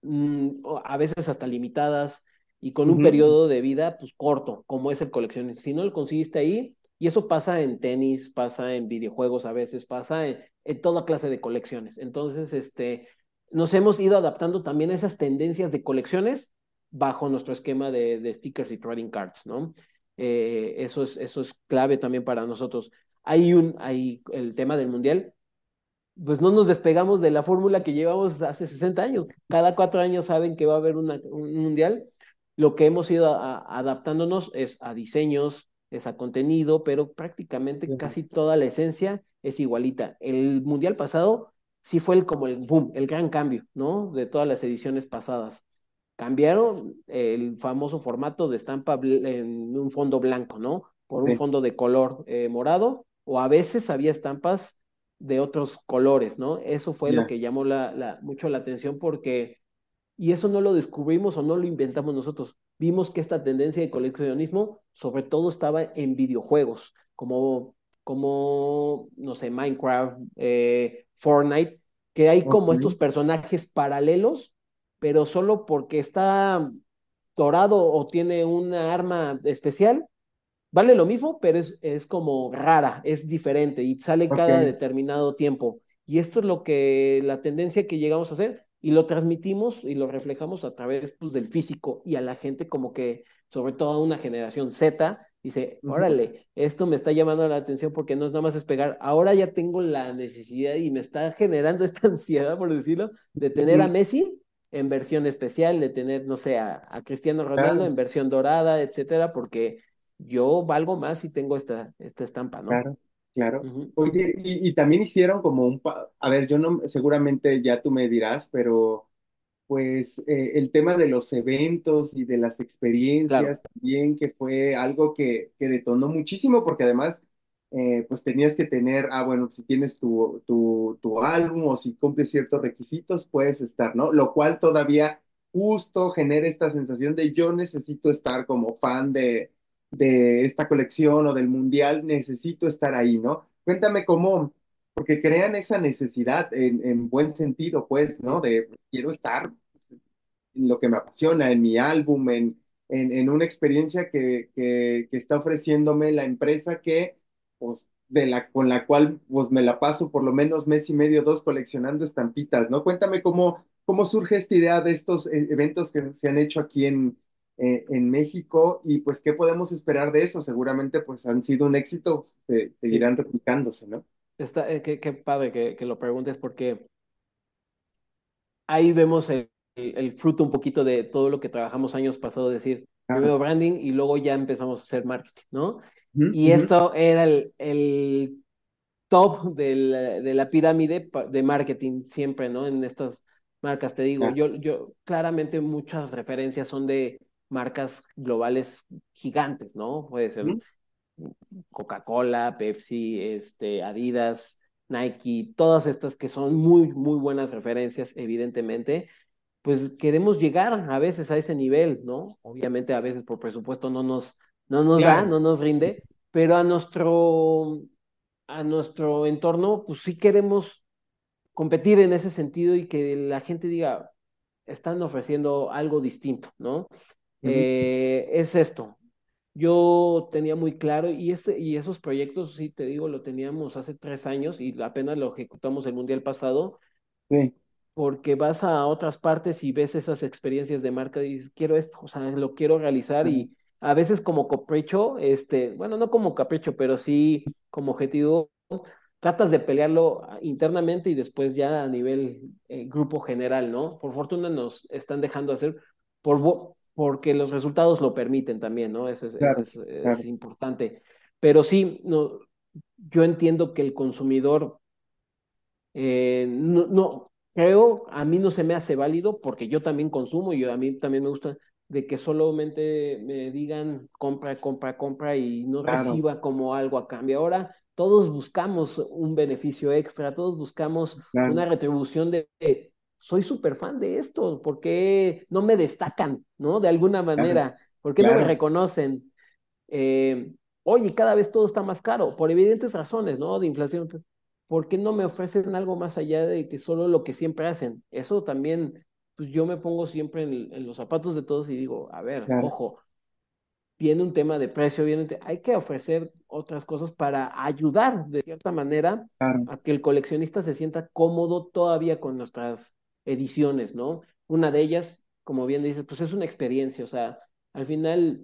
mm, a veces hasta limitadas y con un periodo de vida pues corto, como es el coleccionista. Si no lo conseguiste ahí, y eso pasa en tenis, pasa en videojuegos a veces, pasa en, toda clase de colecciones. Entonces, este, nos hemos ido adaptando también a esas tendencias de colecciones bajo nuestro esquema de, de stickers y trading cards, ¿no? Eh, eso, es, eso es clave también para nosotros. Hay, un, hay el tema del mundial, pues no nos despegamos de la fórmula que llevamos hace 60 años. Cada cuatro años saben que va a haber un mundial Lo que hemos ido adaptándonos es a diseños, es a contenido, pero prácticamente casi toda la esencia es igualita. El mundial pasado sí fue el, como el boom, el gran cambio, ¿no? De todas las ediciones pasadas. Cambiaron el famoso formato de estampa en un fondo blanco, ¿no? Por un fondo de color eh, morado, o a veces había estampas de otros colores, ¿no? Eso fue lo que llamó la, la, mucho la atención porque, y eso no lo descubrimos o no lo inventamos nosotros, vimos que esta tendencia de coleccionismo sobre todo estaba en videojuegos, como, como no sé, Minecraft, eh, Fortnite, que hay como estos personajes paralelos, pero solo porque está dorado o tiene una arma especial, vale lo mismo, pero es, es como rara, es diferente y sale cada determinado tiempo. Y esto es lo que, la tendencia que llegamos a hacer y lo transmitimos y lo reflejamos a través pues, del físico y a la gente como que, sobre todo a una generación Z, dice, órale, esto me está llamando la atención porque no es nada más es pegar, ahora ya tengo la necesidad y me está generando esta ansiedad, por decirlo, de tener a Messi en versión especial, de tener, no sé, a, Cristiano Ronaldo en versión dorada, etcétera, porque yo valgo más si tengo esta, esta estampa, ¿no? Claro, claro. Oye, y, también hicieron como un, a ver, yo no, seguramente ya tú me dirás, pero pues eh, el tema de los eventos y de las experiencias también, que fue algo que, que detonó muchísimo, porque además, eh, pues tenías que tener, ah, bueno, si tienes tu, tu, tu álbum o si cumples ciertos requisitos, puedes estar, ¿no? Lo cual todavía justo genera esta sensación de yo necesito estar como fan de, de esta colección o del mundial, necesito estar ahí, ¿no? Cuéntame cómo, porque crean esa necesidad en, en buen sentido, pues, ¿no? De pues, quiero estar en lo que me apasiona, en mi álbum, en, en, en una experiencia que, que, que, está ofreciéndome la empresa que, pues, de la, con la cual, pues, me la paso por lo menos mes y medio, dos coleccionando estampitas, ¿no? Cuéntame cómo, cómo surge esta idea de estos eh, eventos que se han hecho aquí en, eh, en México y pues qué podemos esperar de eso. Seguramente pues han sido un éxito, seguirán replicándose, ¿no? Está, eh, qué, qué, padre que, que, lo preguntes porque ahí vemos el, el, fruto un poquito de todo lo que trabajamos años pasados, decir, primero branding y luego ya empezamos a hacer marketing, ¿no? Y esto era el, el top del, de la pirámide de marketing siempre, ¿no? En estas marcas, te digo, yo, yo claramente muchas referencias son de marcas globales gigantes, ¿no? Puede ser Coca-Cola, Pepsi, este, Adidas, Nike, todas estas que son muy, muy buenas referencias, evidentemente, pues queremos llegar a veces a ese nivel, ¿no? Obviamente a veces por presupuesto no nos, no nos da, no nos rinde, pero a nuestro, a nuestro entorno, pues sí queremos competir en ese sentido y que la gente diga, están ofreciendo algo distinto, ¿no? Eh, es esto. Yo tenía muy claro, y, este, y esos proyectos, sí te digo, lo teníamos hace tres años y apenas lo ejecutamos el Mundial pasado. Sí. Porque vas a otras partes y ves esas experiencias de marca y dices, quiero esto, o sea, lo quiero realizar y a veces como capricho, este, bueno, no como capricho, pero sí como objetivo, tratas de pelearlo internamente y después ya a nivel eh, grupo general, ¿no? Por fortuna nos están dejando hacer por, porque los resultados lo permiten también, ¿no? Eso es, importante. Pero sí, no, yo entiendo que el consumidor, eh, no, creo, a mí no se me hace válido porque yo también consumo y a mí también me gusta de que solamente me digan compra, compra, compra y no reciba como algo a cambio. Ahora todos buscamos un beneficio extra, todos buscamos una retribución de, soy súper fan de esto, ¿por qué no me destacan, ¿no? De alguna manera, ¿por qué no me reconocen? Eh, oye, cada vez todo está más caro, por evidentes razones, ¿no? De inflación. ¿Por qué no me ofrecen algo más allá de que solo lo que siempre hacen? Eso también, pues yo me pongo siempre en, los zapatos de todos y digo, a ver, ojo, viene un tema de precio, viene hay que ofrecer otras cosas para ayudar de cierta manera a que el coleccionista se sienta cómodo todavía con nuestras ediciones, ¿no? Una de ellas, como bien dices, pues es una experiencia, o sea, al final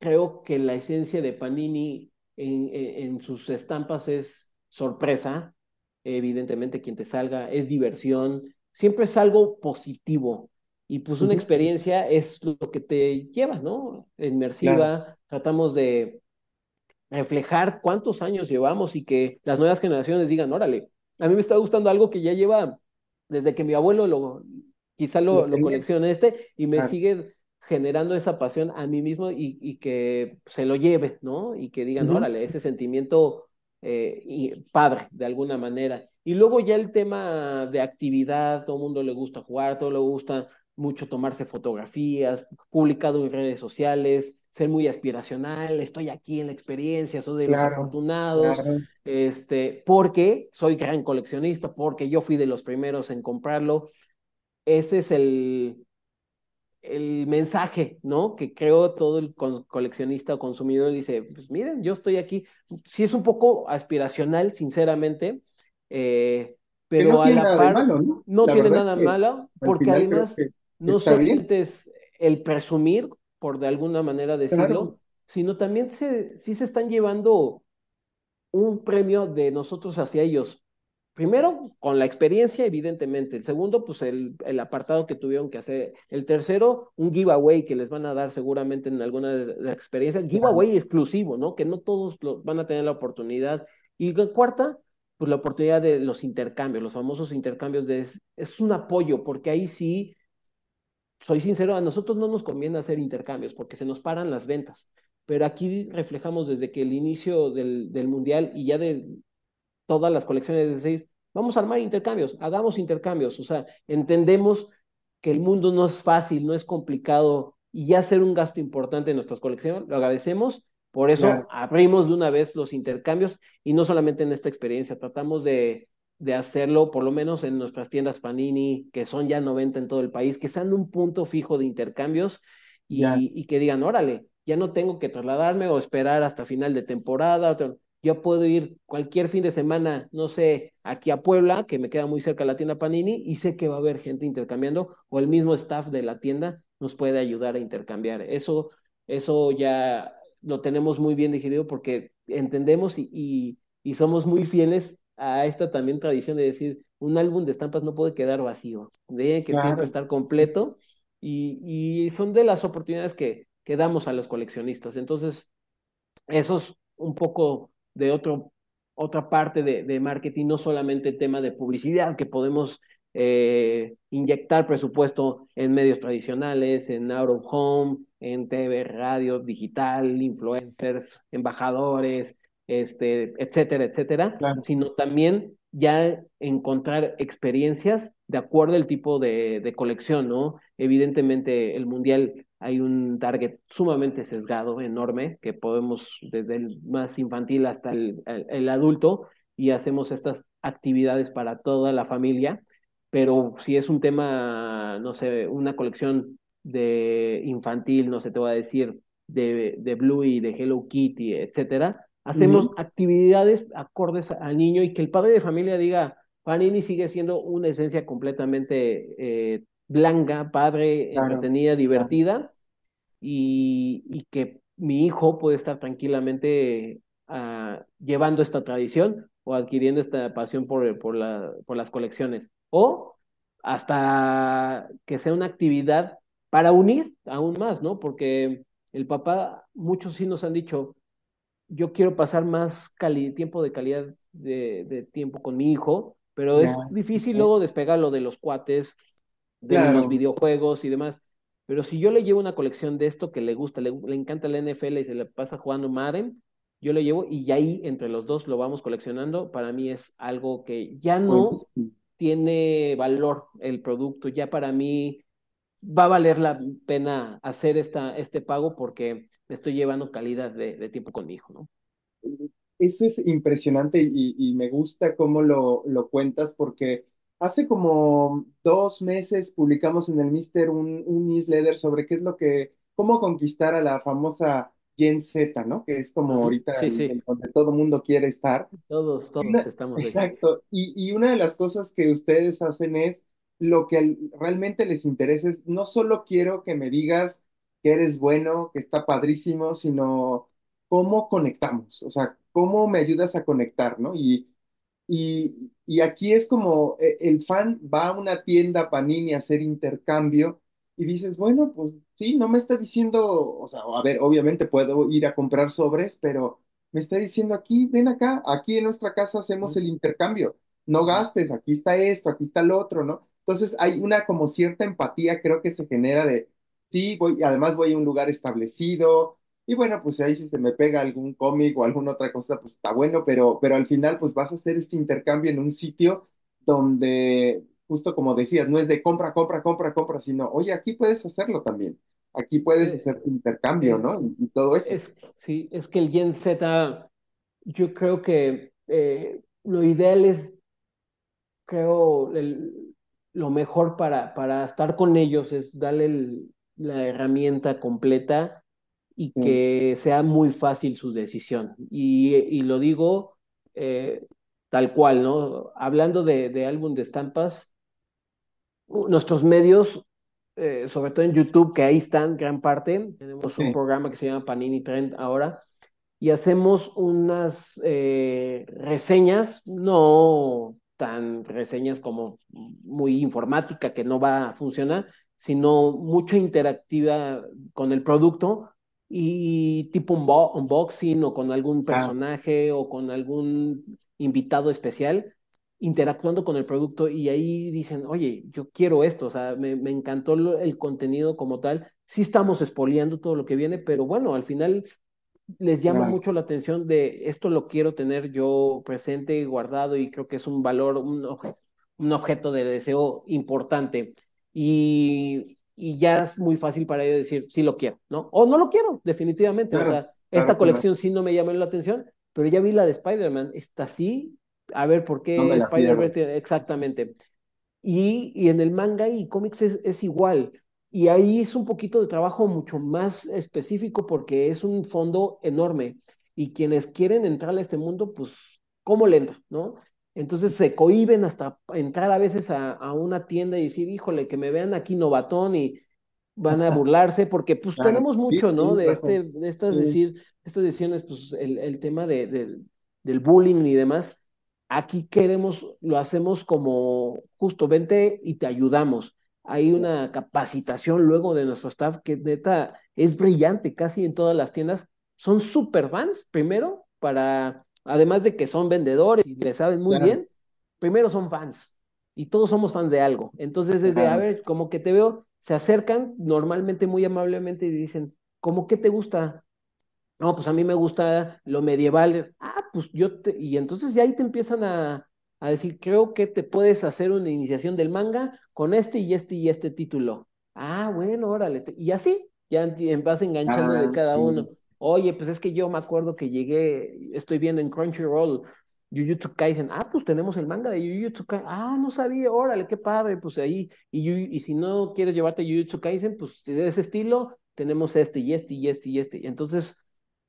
creo que la esencia de Panini en, en, sus estampas es sorpresa, evidentemente quien te salga, es diversión, siempre es algo positivo. y pues una experiencia es lo que te lleva, ¿no? Inmersiva, tratamos de reflejar cuántos años llevamos y que las nuevas generaciones digan, órale, a mí me está gustando algo que ya lleva desde que mi abuelo lo, quizá lo, lo coleccione este y me sigue generando esa pasión a mí mismo y, que se lo lleve, ¿no? Y que digan, órale, ese sentimiento eh, y padre de alguna manera. Y luego ya el tema de actividad, todo el mundo le gusta jugar, todo le gusta mucho tomarse fotografías, publicado en redes sociales, ser muy aspiracional, estoy aquí en la experiencia, soy de los afortunados, este, porque soy gran coleccionista, porque yo fui de los primeros en comprarlo. Ese es el, el mensaje, ¿no? Que creo todo el coleccionista o consumidor dice, pues miren, yo estoy aquí. Sí es un poco aspiracional, sinceramente, eh, pero no a la par malo, ¿no? no tiene nada malo, porque además no solamente es el presumir, por de alguna manera decirlo, sino también se, sí se están llevando un premio de nosotros hacia ellos. Primero, con la experiencia, evidentemente. El segundo, pues el, el, apartado que tuvieron que hacer. El tercero, un giveaway que les van a dar seguramente en alguna de las experiencias. Giveaway exclusivo, ¿no? Que no todos lo, van a tener la oportunidad. Y la cuarta, pues la oportunidad de los intercambios, los famosos intercambios de... Es, un apoyo, porque ahí sí soy sincero, a nosotros no nos conviene hacer intercambios porque se nos paran las ventas, pero aquí reflejamos desde que el inicio del, del mundial y ya de todas las colecciones, es decir, vamos a armar intercambios, hagamos intercambios, o sea, entendemos que el mundo no es fácil, no es complicado y ya hacer un gasto importante en nuestras colecciones, lo agradecemos, por eso abrimos de una vez los intercambios y no solamente en esta experiencia, tratamos de de hacerlo, por lo menos en nuestras tiendas Panini, que son ya 90 en todo el país, que sean un punto fijo de intercambios y, y que digan, órale, ya no tengo que trasladarme o esperar hasta final de temporada. Yo puedo ir cualquier fin de semana, no sé, aquí a Puebla, que me queda muy cerca la tienda Panini, y sé que va a haber gente intercambiando, o el mismo staff de la tienda nos puede ayudar a intercambiar. Eso, eso ya lo tenemos muy bien digerido porque entendemos y, y, y somos muy fieles a esta también tradición de decir, un álbum de estampas no puede quedar vacío, debe que siempre estar completo y, y, son de las oportunidades que, que damos a los coleccionistas. Entonces, eso es un poco de otro, otra parte de, de marketing, no solamente el tema de publicidad que podemos eh, inyectar presupuesto en medios tradicionales, en out of home, en TV, radio, digital, influencers, embajadores, este, etcétera, etcétera, sino también ya encontrar experiencias de acuerdo al tipo de, de, colección, ¿no? Evidentemente el mundial hay un target sumamente sesgado, enorme, que podemos desde el más infantil hasta el, el, adulto y hacemos estas actividades para toda la familia, pero si es un tema, no sé, una colección de infantil, no sé, te voy a decir, de, de Blue y de Hello Kitty, etcétera, hacemos actividades acordes al niño y que el padre de familia diga, Panini sigue siendo una esencia completamente eh, blanca, padre, entretenida, divertida, y, y, que mi hijo puede estar tranquilamente uh, llevando esta tradición o adquiriendo esta pasión por, por, la, por las colecciones. O hasta que sea una actividad para unir aún más, ¿no? Porque el papá, muchos sí nos han dicho, yo quiero pasar más tiempo de calidad de, tiempo con mi hijo, pero es difícil luego despegarlo de los cuates, de los videojuegos y demás. Pero si yo le llevo una colección de esto que le gusta, le, encanta la NFL y se le pasa jugando Madden, yo le llevo y ahí entre los dos lo vamos coleccionando. Para mí es algo que ya no tiene valor el producto, ya para mí va a valer la pena hacer esta, este pago porque estoy llevando calidad de, tiempo con mi hijo, ¿no? Eso es impresionante y, me gusta cómo lo, lo, cuentas porque hace como dos meses publicamos en el Mister un, un, newsletter sobre qué es lo que, cómo conquistar a la famosa Gen Z, ¿no? Que es como ahorita donde todo mundo quiere estar. Todos, todos estamos. Exacto. Y, y una de las cosas que ustedes hacen es lo que realmente les interesa es, no solo quiero que me digas que eres bueno, que está padrísimo, sino cómo conectamos, o sea, cómo me ayudas a conectar, ¿no? Y, y, aquí es como eh, el fan va a una tienda Panini a hacer intercambio y dices, bueno, pues sí, no me está diciendo, o sea, a ver, obviamente puedo ir a comprar sobres, pero me está diciendo aquí, ven acá, aquí en nuestra casa hacemos el intercambio, no gastes, aquí está esto, aquí está lo otro, ¿no? Entonces hay una como cierta empatía, creo que se genera de, sí, voy, además voy a un lugar establecido, y bueno, pues ahí si se me pega algún cómic o alguna otra cosa, pues está bueno, pero, pero al final pues vas a hacer este intercambio en un sitio donde, justo como decías, no es de compra, compra, compra, compra, sino, oye, aquí puedes hacerlo también, aquí puedes Eh, hacer tu intercambio, eh, ¿no? Y, y todo eso. es, sí, es que el Gen Z, yo creo que eh, lo ideal es, creo, el- lo mejor para, para estar con ellos es darle el- la herramienta completa y que sea muy fácil su decisión. Y, y lo digo eh, tal cual, ¿no? Hablando de, de álbum de estampas, nuestros medios, eh, sobre todo en YouTube, que ahí están gran parte, tenemos un programa que se llama Panini Trend ahora, y hacemos unas eh, reseñas, no tan reseñas como muy informática que no va a funcionar, sino mucha interactiva con el producto y tipo un unboxing o con algún ah, personaje o con algún invitado especial interactuando con el producto y ahí dicen, oye, yo quiero esto, o sea, me, me encantó el contenido como tal, sí estamos espoleando todo lo que viene, pero bueno, al final les llama claro, mucho la atención de esto lo quiero tener yo presente, guardado y creo que es un valor, un, obje, un objeto de deseo importante. Y, y, ya es muy fácil para ellos decir, sí lo quiero, ¿no? O no lo quiero, definitivamente. O sea, esta claro, colección sí no me llamó la atención, pero ya vi la de Spider-Man, está así, a ver por no qué pierdo. Spider-Verse exactamente. Y, y, en el manga y cómics es, es igual. Y ahí es un poquito de trabajo mucho más específico porque es un fondo enorme. Y quienes quieren entrar a este mundo, pues, ¿cómo le entran? ¿No? Entonces se cohiben hasta entrar a veces a, a, una tienda y decir, híjole, que me vean aquí novatón y van a burlarse, porque pues Claro, tenemos sí, mucho, ¿no? De, este, de estas, Sí, decir, estas decisiones, pues el, el tema de, de, del bullying y demás. Aquí queremos, lo hacemos como justo, vente y te ayudamos hay una capacitación luego de nuestro staff que neta es brillante casi en todas las tiendas. Son super fans, primero, para, además de que son vendedores y le saben muy claro, bien, primero son fans y todos somos fans de algo. Entonces, desde, a claro. ver, como que te veo, se acercan normalmente muy amablemente y dicen, ¿cómo qué te gusta? No, pues a mí me gusta lo medieval. Ah, pues yo te... Y entonces ya ahí te empiezan a, a decir, creo que te puedes hacer una iniciación del manga con este y este y este título. Ah, bueno, órale. Y así, ya vas enganchando de Ah, cada uno. Oye, pues es que yo me acuerdo que llegué, estoy viendo en Crunchyroll Jujutsu Kaisen. Ah, pues tenemos el manga de Jujutsu Kaisen. Ah, no sabía, órale, qué padre. Pues ahí, y, y si no quieres llevarte Jujutsu Kaisen, pues de ese estilo, tenemos este y este y este y este. Entonces,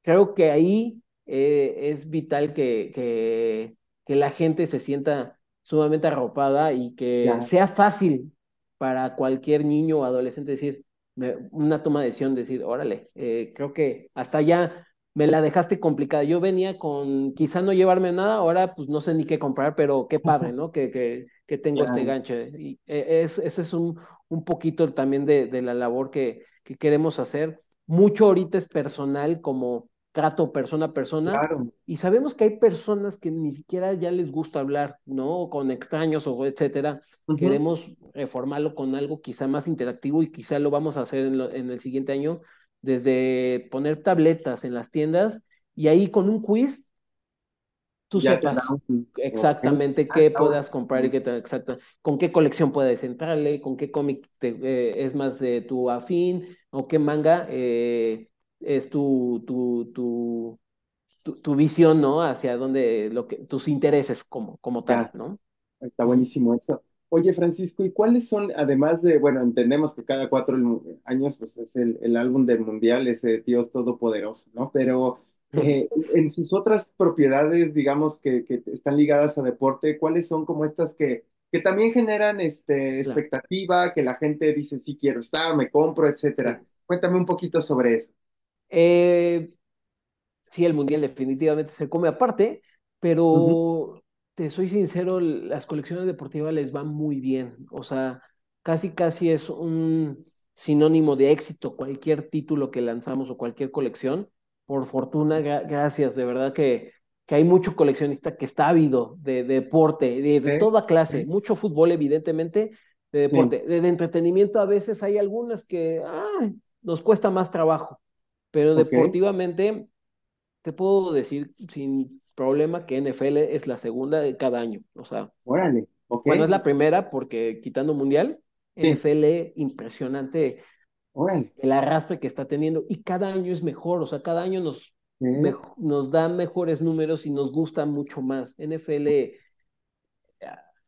creo que ahí eh, es vital que, que, que, la gente se sienta sumamente arropada y que sea fácil para cualquier niño o adolescente decir, me, una toma de decisión, decir, órale, eh, creo que hasta ya me la dejaste complicada. Yo venía con quizá no llevarme nada, ahora pues no sé ni qué comprar, pero qué padre, ¿no? Que, que, que tengo este gancho. Y eh, es, ese es un, un poquito también de, de la labor que, que queremos hacer. Mucho ahorita es personal, como trato persona a persona, claro. y sabemos que hay personas que ni siquiera ya les gusta hablar, ¿no? Con extraños o etcétera. Queremos reformarlo con algo quizá más interactivo y quizá lo vamos a hacer en, lo, en el siguiente año, desde poner tabletas en las tiendas y ahí con un quiz tú Ya sepas un... exactamente qué puedas comprar y qué te, exacto, con qué colección puedes entrarle, con qué cómic te, eh, es más de tu afín o qué manga eh, es tu, tu, tu, tu, tu, visión, ¿no? Hacia dónde, lo que, tus intereses como, como tal, ¿no? está buenísimo eso. Oye, Francisco, ¿y cuáles son, además de, bueno, entendemos que cada cuatro años pues, es el, el álbum del mundial, ese Dios Todopoderoso, ¿no? Pero eh, en sus otras propiedades, digamos, que, que están ligadas a deporte, ¿cuáles son como estas que, que también generan este, expectativa, que la gente dice, sí quiero estar, me compro, etcétera? Sí. Cuéntame un poquito sobre eso. Eh, sí, el mundial definitivamente se come aparte, pero te soy sincero, las colecciones deportivas les van muy bien. O sea, casi, casi es un sinónimo de éxito cualquier título que lanzamos o cualquier colección. Por fortuna, gracias, de verdad que, que hay mucho coleccionista que está ávido de, deporte, de, toda clase, mucho fútbol evidentemente, de deporte, de, entretenimiento a veces hay algunas que nos cuesta más trabajo, pero deportivamente te puedo decir sin problema que NFL es la segunda de cada año, o sea, Órale. bueno, es la primera porque quitando mundial, NFL impresionante el arrastre que está teniendo y cada año es mejor, o sea, cada año nos, nos da mejores números y nos gusta mucho más. NFL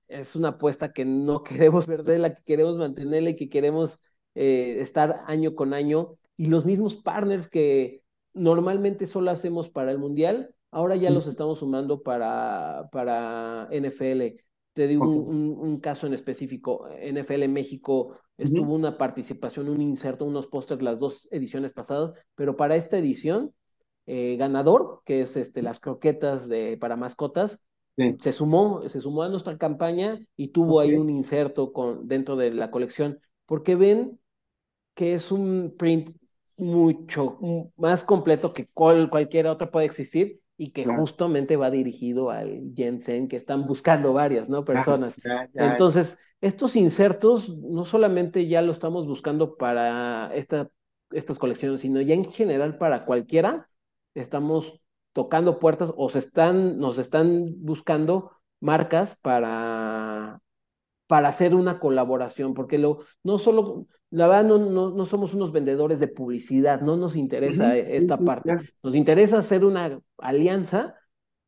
es una apuesta que no queremos perder, la que queremos mantenerla y que queremos eh, estar año con año. Y los mismos partners que normalmente solo hacemos para el Mundial, ahora ya los estamos sumando para, para NFL. Te digo un, caso en específico. NFL en México estuvo una participación, un inserto, unos pósters las dos ediciones pasadas, pero para esta edición, eh, ganador, que es este, las croquetas de, para mascotas, se, sumó, se sumó a nuestra campaña y tuvo ahí un inserto con, dentro de la colección, porque ven que es un print mucho más completo que cual, cualquier otro puede existir y que justamente va dirigido al Jensen, que están buscando varias, ¿no? Personas. Entonces, estos insertos no solamente ya lo estamos buscando para esta, estas colecciones, sino ya en general para cualquiera, estamos tocando puertas o se están, nos están buscando marcas para, para hacer una colaboración, porque lo, no solo, la verdad, no, no, no somos unos vendedores de publicidad, no nos interesa esta parte, nos interesa hacer una alianza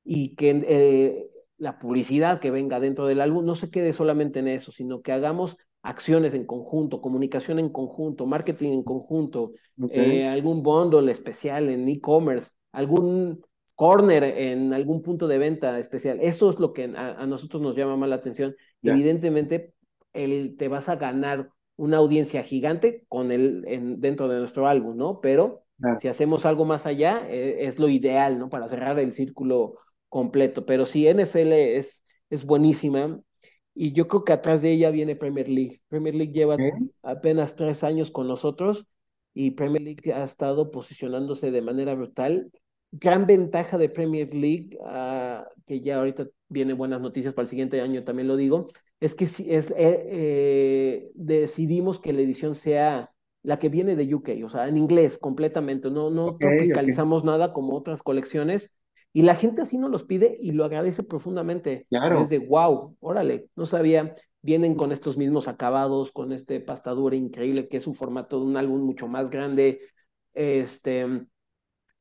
y que eh, la publicidad que venga dentro del álbum no se quede solamente en eso, sino que hagamos acciones en conjunto, comunicación en conjunto, marketing en conjunto, eh, algún bundle especial en e-commerce, algún corner en algún punto de venta especial. Eso es lo que a, nosotros nos llama más la atención. Evidentemente, el, te vas a ganar una audiencia gigante con el, en, dentro de nuestro álbum, ¿no? Pero si hacemos algo más allá, eh, es lo ideal, ¿no? Para cerrar el círculo completo. Pero sí, NFL es, es buenísima. Y yo creo que atrás de ella viene Premier League. Premier League lleva apenas tres años con nosotros y Premier League ha estado posicionándose de manera brutal gran ventaja de Premier League, ah, que ya ahorita viene buenas noticias para el siguiente año, también lo digo, es que si es, eh, eh, decidimos que la edición sea la que viene de UK, o sea, en inglés completamente, no, no tropicalizamos nada como otras colecciones, y la gente así nos los pide y lo agradece profundamente. Claro. Es de, wow, órale, no sabía, vienen con estos mismos acabados, con este pastadura increíble, que es un formato de un álbum mucho más grande, este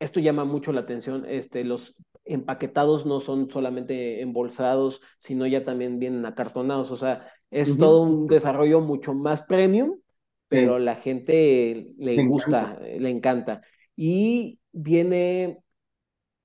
esto llama mucho la atención, este, los empaquetados no son solamente embolsados, sino ya también vienen acartonados, o sea, es todo un desarrollo mucho más premium, pero la gente le gusta, le encanta. Y viene,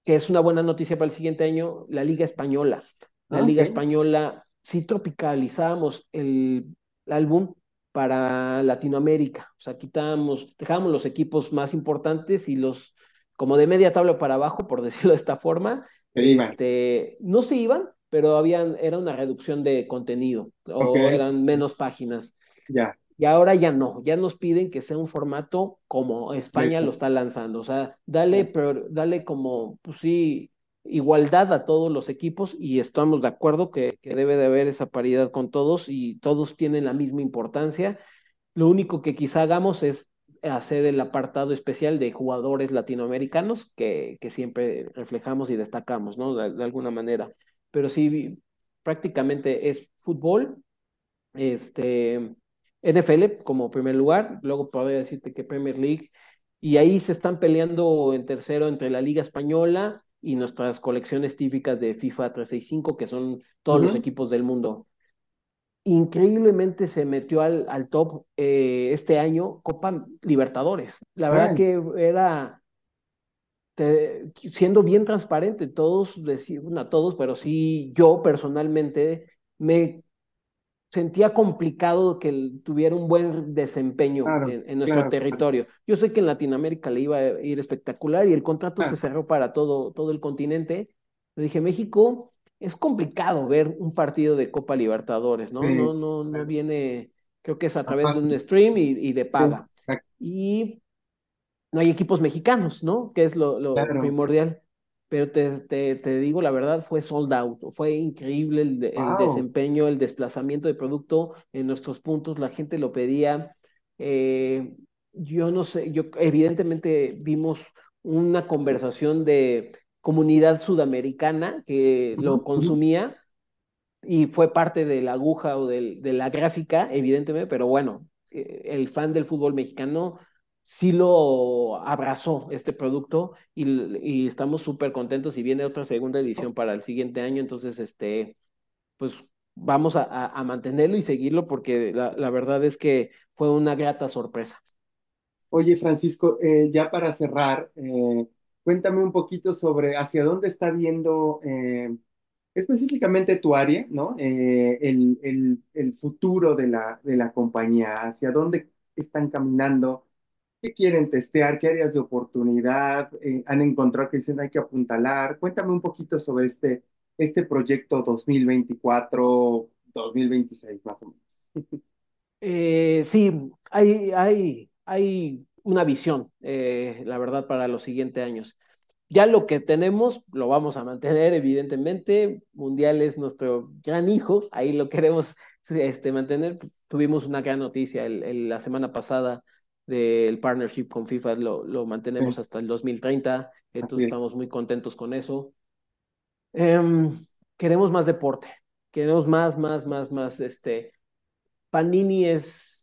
que es una buena noticia para el siguiente año, la Liga Española. La ah, Liga Española, sí tropicalizamos el, el álbum para Latinoamérica, o sea, quitamos, dejamos los equipos más importantes y los como de media tabla para abajo, por decirlo de esta forma, este, no se iban, pero habían, era una reducción de contenido o eran menos páginas. Ya. Y ahora ya no, ya nos piden que sea un formato como España lo está lanzando. O sea, dale, pero dale como, pues sí, igualdad a todos los equipos y estamos de acuerdo que, que debe de haber esa paridad con todos y todos tienen la misma importancia. Lo único que quizá hagamos es hacer el apartado especial de jugadores latinoamericanos que, que siempre reflejamos y destacamos, ¿no? De, alguna manera. Pero sí, prácticamente es fútbol, este, NFL como primer lugar, luego podría decirte que Premier League, y ahí se están peleando en tercero entre la Liga Española y nuestras colecciones típicas de FIFA 365, que son todos los equipos del mundo increíblemente se metió al, al top eh, este año Copa Libertadores. La verdad que era siendo bien transparente, todos decían, no todos, pero sí yo personalmente me sentía complicado que tuviera un buen desempeño en, nuestro territorio. Yo sé que en Latinoamérica le iba a ir espectacular y el contrato se cerró para todo, todo el continente. Le dije, México, es complicado ver un partido de Copa Libertadores, ¿no? No, no, no viene Creo que es a través de un stream y, de paga. y no hay equipos mexicanos, ¿no? Que es lo, primordial. Pero te, te, digo la verdad, fue sold out. Fue increíble el, desempeño, el desplazamiento de producto en nuestros puntos. La gente lo pedía. Eh, yo no sé, yo evidentemente vimos una conversación de comunidad sudamericana que lo consumía y fue parte de la aguja o de, la gráfica, evidentemente, pero bueno, eh, el fan del fútbol mexicano sí lo abrazó este producto y, estamos súper contentos y viene otra segunda edición para el siguiente año, entonces, este, pues vamos a, mantenerlo y seguirlo porque la, verdad es que fue una grata sorpresa. Oye, Francisco, eh, ya para cerrar, eh, cuéntame un poquito sobre hacia dónde está viendo específicamente tu área, ¿no? Eh, el, el, futuro de la, de la compañía, hacia dónde están caminando, qué quieren testear, qué áreas de oportunidad eh, han encontrado que dicen hay que apuntalar. Cuéntame un poquito sobre este, este proyecto 2024-2026, más o menos. Eh, sí, hay, hay, hay una visión, la verdad, para los siguientes años. Ya lo que tenemos lo vamos a mantener, evidentemente. Mundial es nuestro gran hijo, ahí lo queremos este, mantener. Tuvimos una gran noticia el, la semana pasada del partnership con FIFA, lo, lo mantenemos hasta el 2030, entonces estamos muy contentos con eso. Em, queremos más deporte, queremos más, más, más, más. Este, Panini es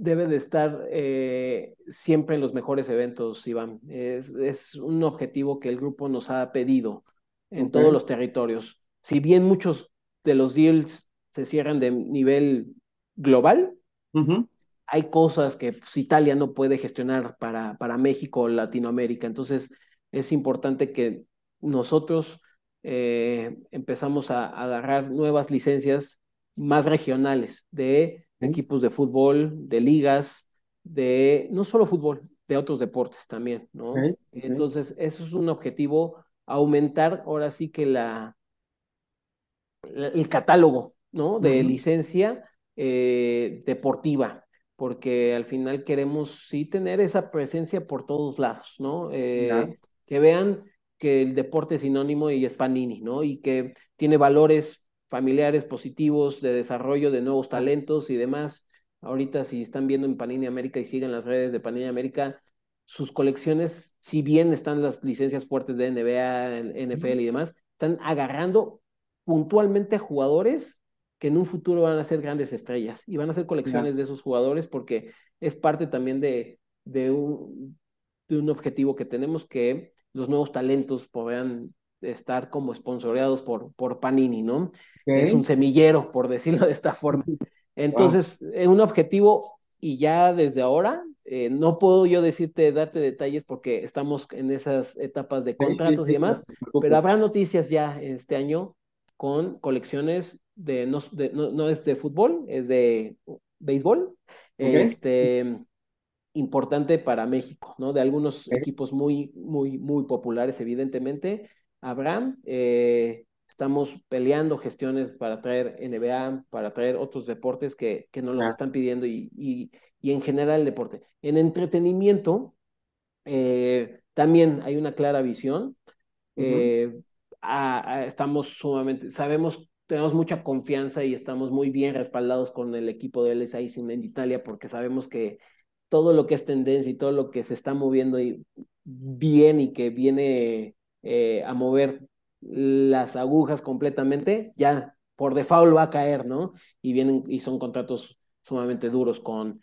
debe de estar eh, siempre en los mejores eventos, Iván. Es, un objetivo que el grupo nos ha pedido en todos los territorios. Si bien muchos de los deals se cierran de nivel global, hay cosas que pues, Italia no puede gestionar para, para México o Latinoamérica. Entonces, es importante que nosotros eh, empezamos a agarrar nuevas licencias más regionales de equipos de fútbol, de ligas, de no solo fútbol, de otros deportes también, ¿no? Entonces, eso es un objetivo, aumentar ahora sí que la, el catálogo, ¿no? De licencia eh, deportiva, porque al final queremos sí tener esa presencia por todos lados, ¿no? Eh, que vean que el deporte es sinónimo y es panini, ¿no? Y que tiene valores familiares positivos de desarrollo de nuevos talentos y demás. Ahorita si están viendo en Panini América y siguen las redes de Panini América, sus colecciones, si bien están las licencias fuertes de NBA, NFL y demás, están agarrando puntualmente a jugadores que en un futuro van a ser grandes estrellas y van a ser colecciones de esos jugadores porque es parte también de, de, un, de un objetivo que tenemos que los nuevos talentos puedan estar como sponsoreados por, por Panini, ¿no? Es un semillero, por decirlo de esta forma. Entonces, es un objetivo y ya desde ahora, eh, no puedo yo decirte, darte detalles porque estamos en esas etapas de contratos y demás, pero habrá noticias ya este año con colecciones de no, no, es de fútbol, es de béisbol, este, importante para México, ¿no? De algunos equipos muy, muy, muy populares, evidentemente. Abraham, eh, Estamos peleando gestiones para traer NBA, para traer otros deportes que, que nos los están pidiendo y, y, y, en general el deporte. En entretenimiento, eh, también hay una clara visión. Eh, estamos sumamente, sabemos, tenemos mucha confianza y estamos muy bien respaldados con el equipo de LSI en Italia porque sabemos que todo lo que es tendencia y todo lo que se está moviendo bien y que viene eh, a mover las agujas completamente, ya por default va a caer, ¿no? Y vienen y son contratos sumamente duros con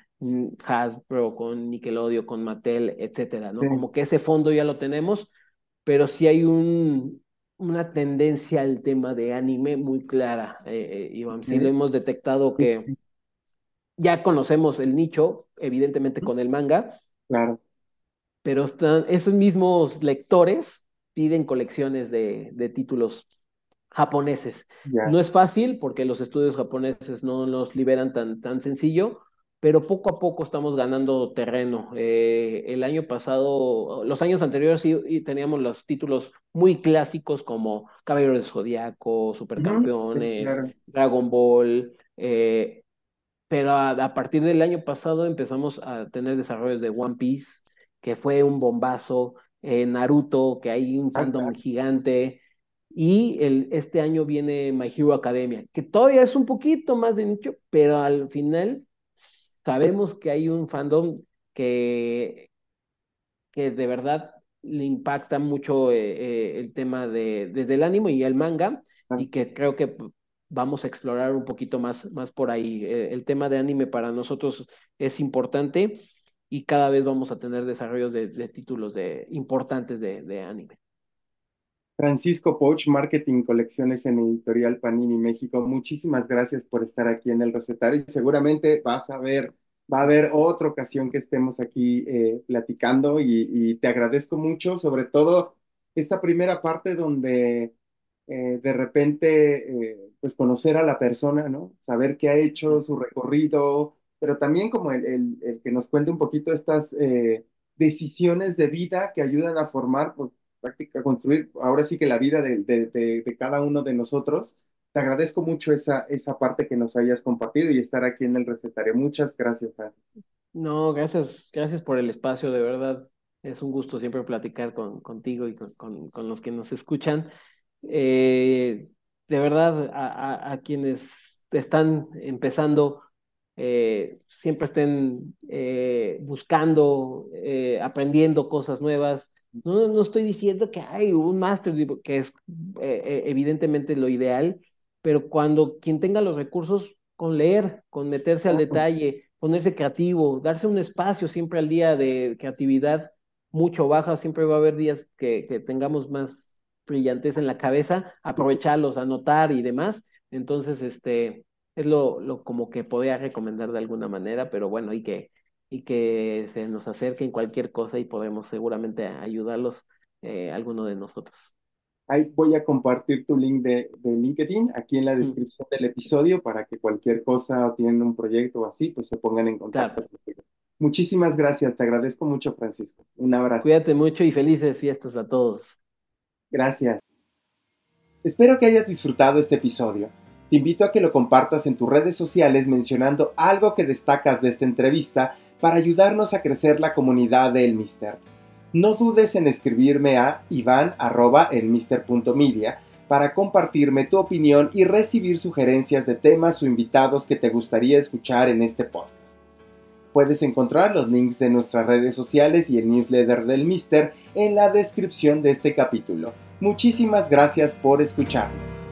Hasbro, con Nickelodeon, con Mattel, etcétera, ¿no? Como que ese fondo ya lo tenemos, pero sí hay un, una tendencia al tema de anime muy clara, eh, eh Iván. Sí lo hemos detectado que ya conocemos el nicho, evidentemente con el manga. Claro. Pero están esos mismos lectores piden colecciones de, de títulos japoneses. No es fácil porque los estudios japoneses no los liberan tan, tan sencillo, pero poco a poco estamos ganando terreno. Eh, el año pasado, los años anteriores sí teníamos los títulos muy clásicos como Caballero del Zodiaco, Supercampeones, Dragon Ball, eh, pero a, partir del año pasado empezamos a tener desarrollos de One Piece, que fue un bombazo, eh, Naruto, que hay un ah, fandom gigante, y el, este año viene My Hero Academia, que todavía es un poquito más de nicho, pero al final sabemos que hay un fandom que, que de verdad le impacta mucho eh, eh, el tema de desde el ánimo y el manga, ah. y que creo que vamos a explorar un poquito más, más por ahí. Eh, el tema de anime para nosotros es importante y cada vez vamos a tener desarrollos de, títulos de, importantes de, anime. Francisco Poch, Marketing Colecciones en Editorial Panini México, muchísimas gracias por estar aquí en el recetario y seguramente vas a ver, va a haber otra ocasión que estemos aquí eh, platicando y, y te agradezco mucho, sobre todo esta primera parte donde eh, de repente, eh, pues conocer a la persona, ¿no? Saber qué ha hecho, su recorrido, pero también como el, el, que nos cuente un poquito estas eh, decisiones de vida que ayudan a formar, pues prácticamente a construir ahora sí que la vida de, de, de, cada uno de nosotros. Te agradezco mucho esa, esa parte que nos hayas compartido y estar aquí en el recetario. Muchas gracias, No, gracias, gracias por el espacio, de verdad. Es un gusto siempre platicar con, contigo y con, con, con los que nos escuchan. Eh, de verdad, a, quienes están empezando, eh, siempre estén eh, buscando, aprendiendo cosas nuevas. No, no estoy diciendo que hay un máster, que es evidentemente lo ideal, pero cuando quien tenga los recursos, con leer, con meterse al detalle, ponerse creativo, darse un espacio siempre al día de creatividad mucho baja, siempre va a haber días que, que tengamos más brillantes en la cabeza, aprovecharlos, anotar y demás. Entonces, este, es lo, lo como que podría recomendar de alguna manera, pero bueno, y que, y que se nos acerquen cualquier cosa y podemos seguramente ayudarlos eh, alguno de nosotros. Ahí voy a compartir tu link de, de LinkedIn aquí en la descripción del episodio para que cualquier cosa o tienen un proyecto o así, pues se pongan en contacto. Muchísimas gracias, te agradezco mucho, Francisco. Un abrazo. Cuídate mucho y felices fiestas a todos. Gracias. Espero que hayas disfrutado este episodio. Te invito a que lo compartas en tus redes sociales mencionando algo que destacas de esta entrevista para ayudarnos a crecer la comunidad de El Mister. No dudes en escribirme a ivan.elmister.media para compartirme tu opinión y recibir sugerencias de temas o invitados que te gustaría escuchar en este podcast. Puedes encontrar los links de nuestras redes sociales y el newsletter del Mister en la descripción de este capítulo. Muchísimas gracias por escucharnos.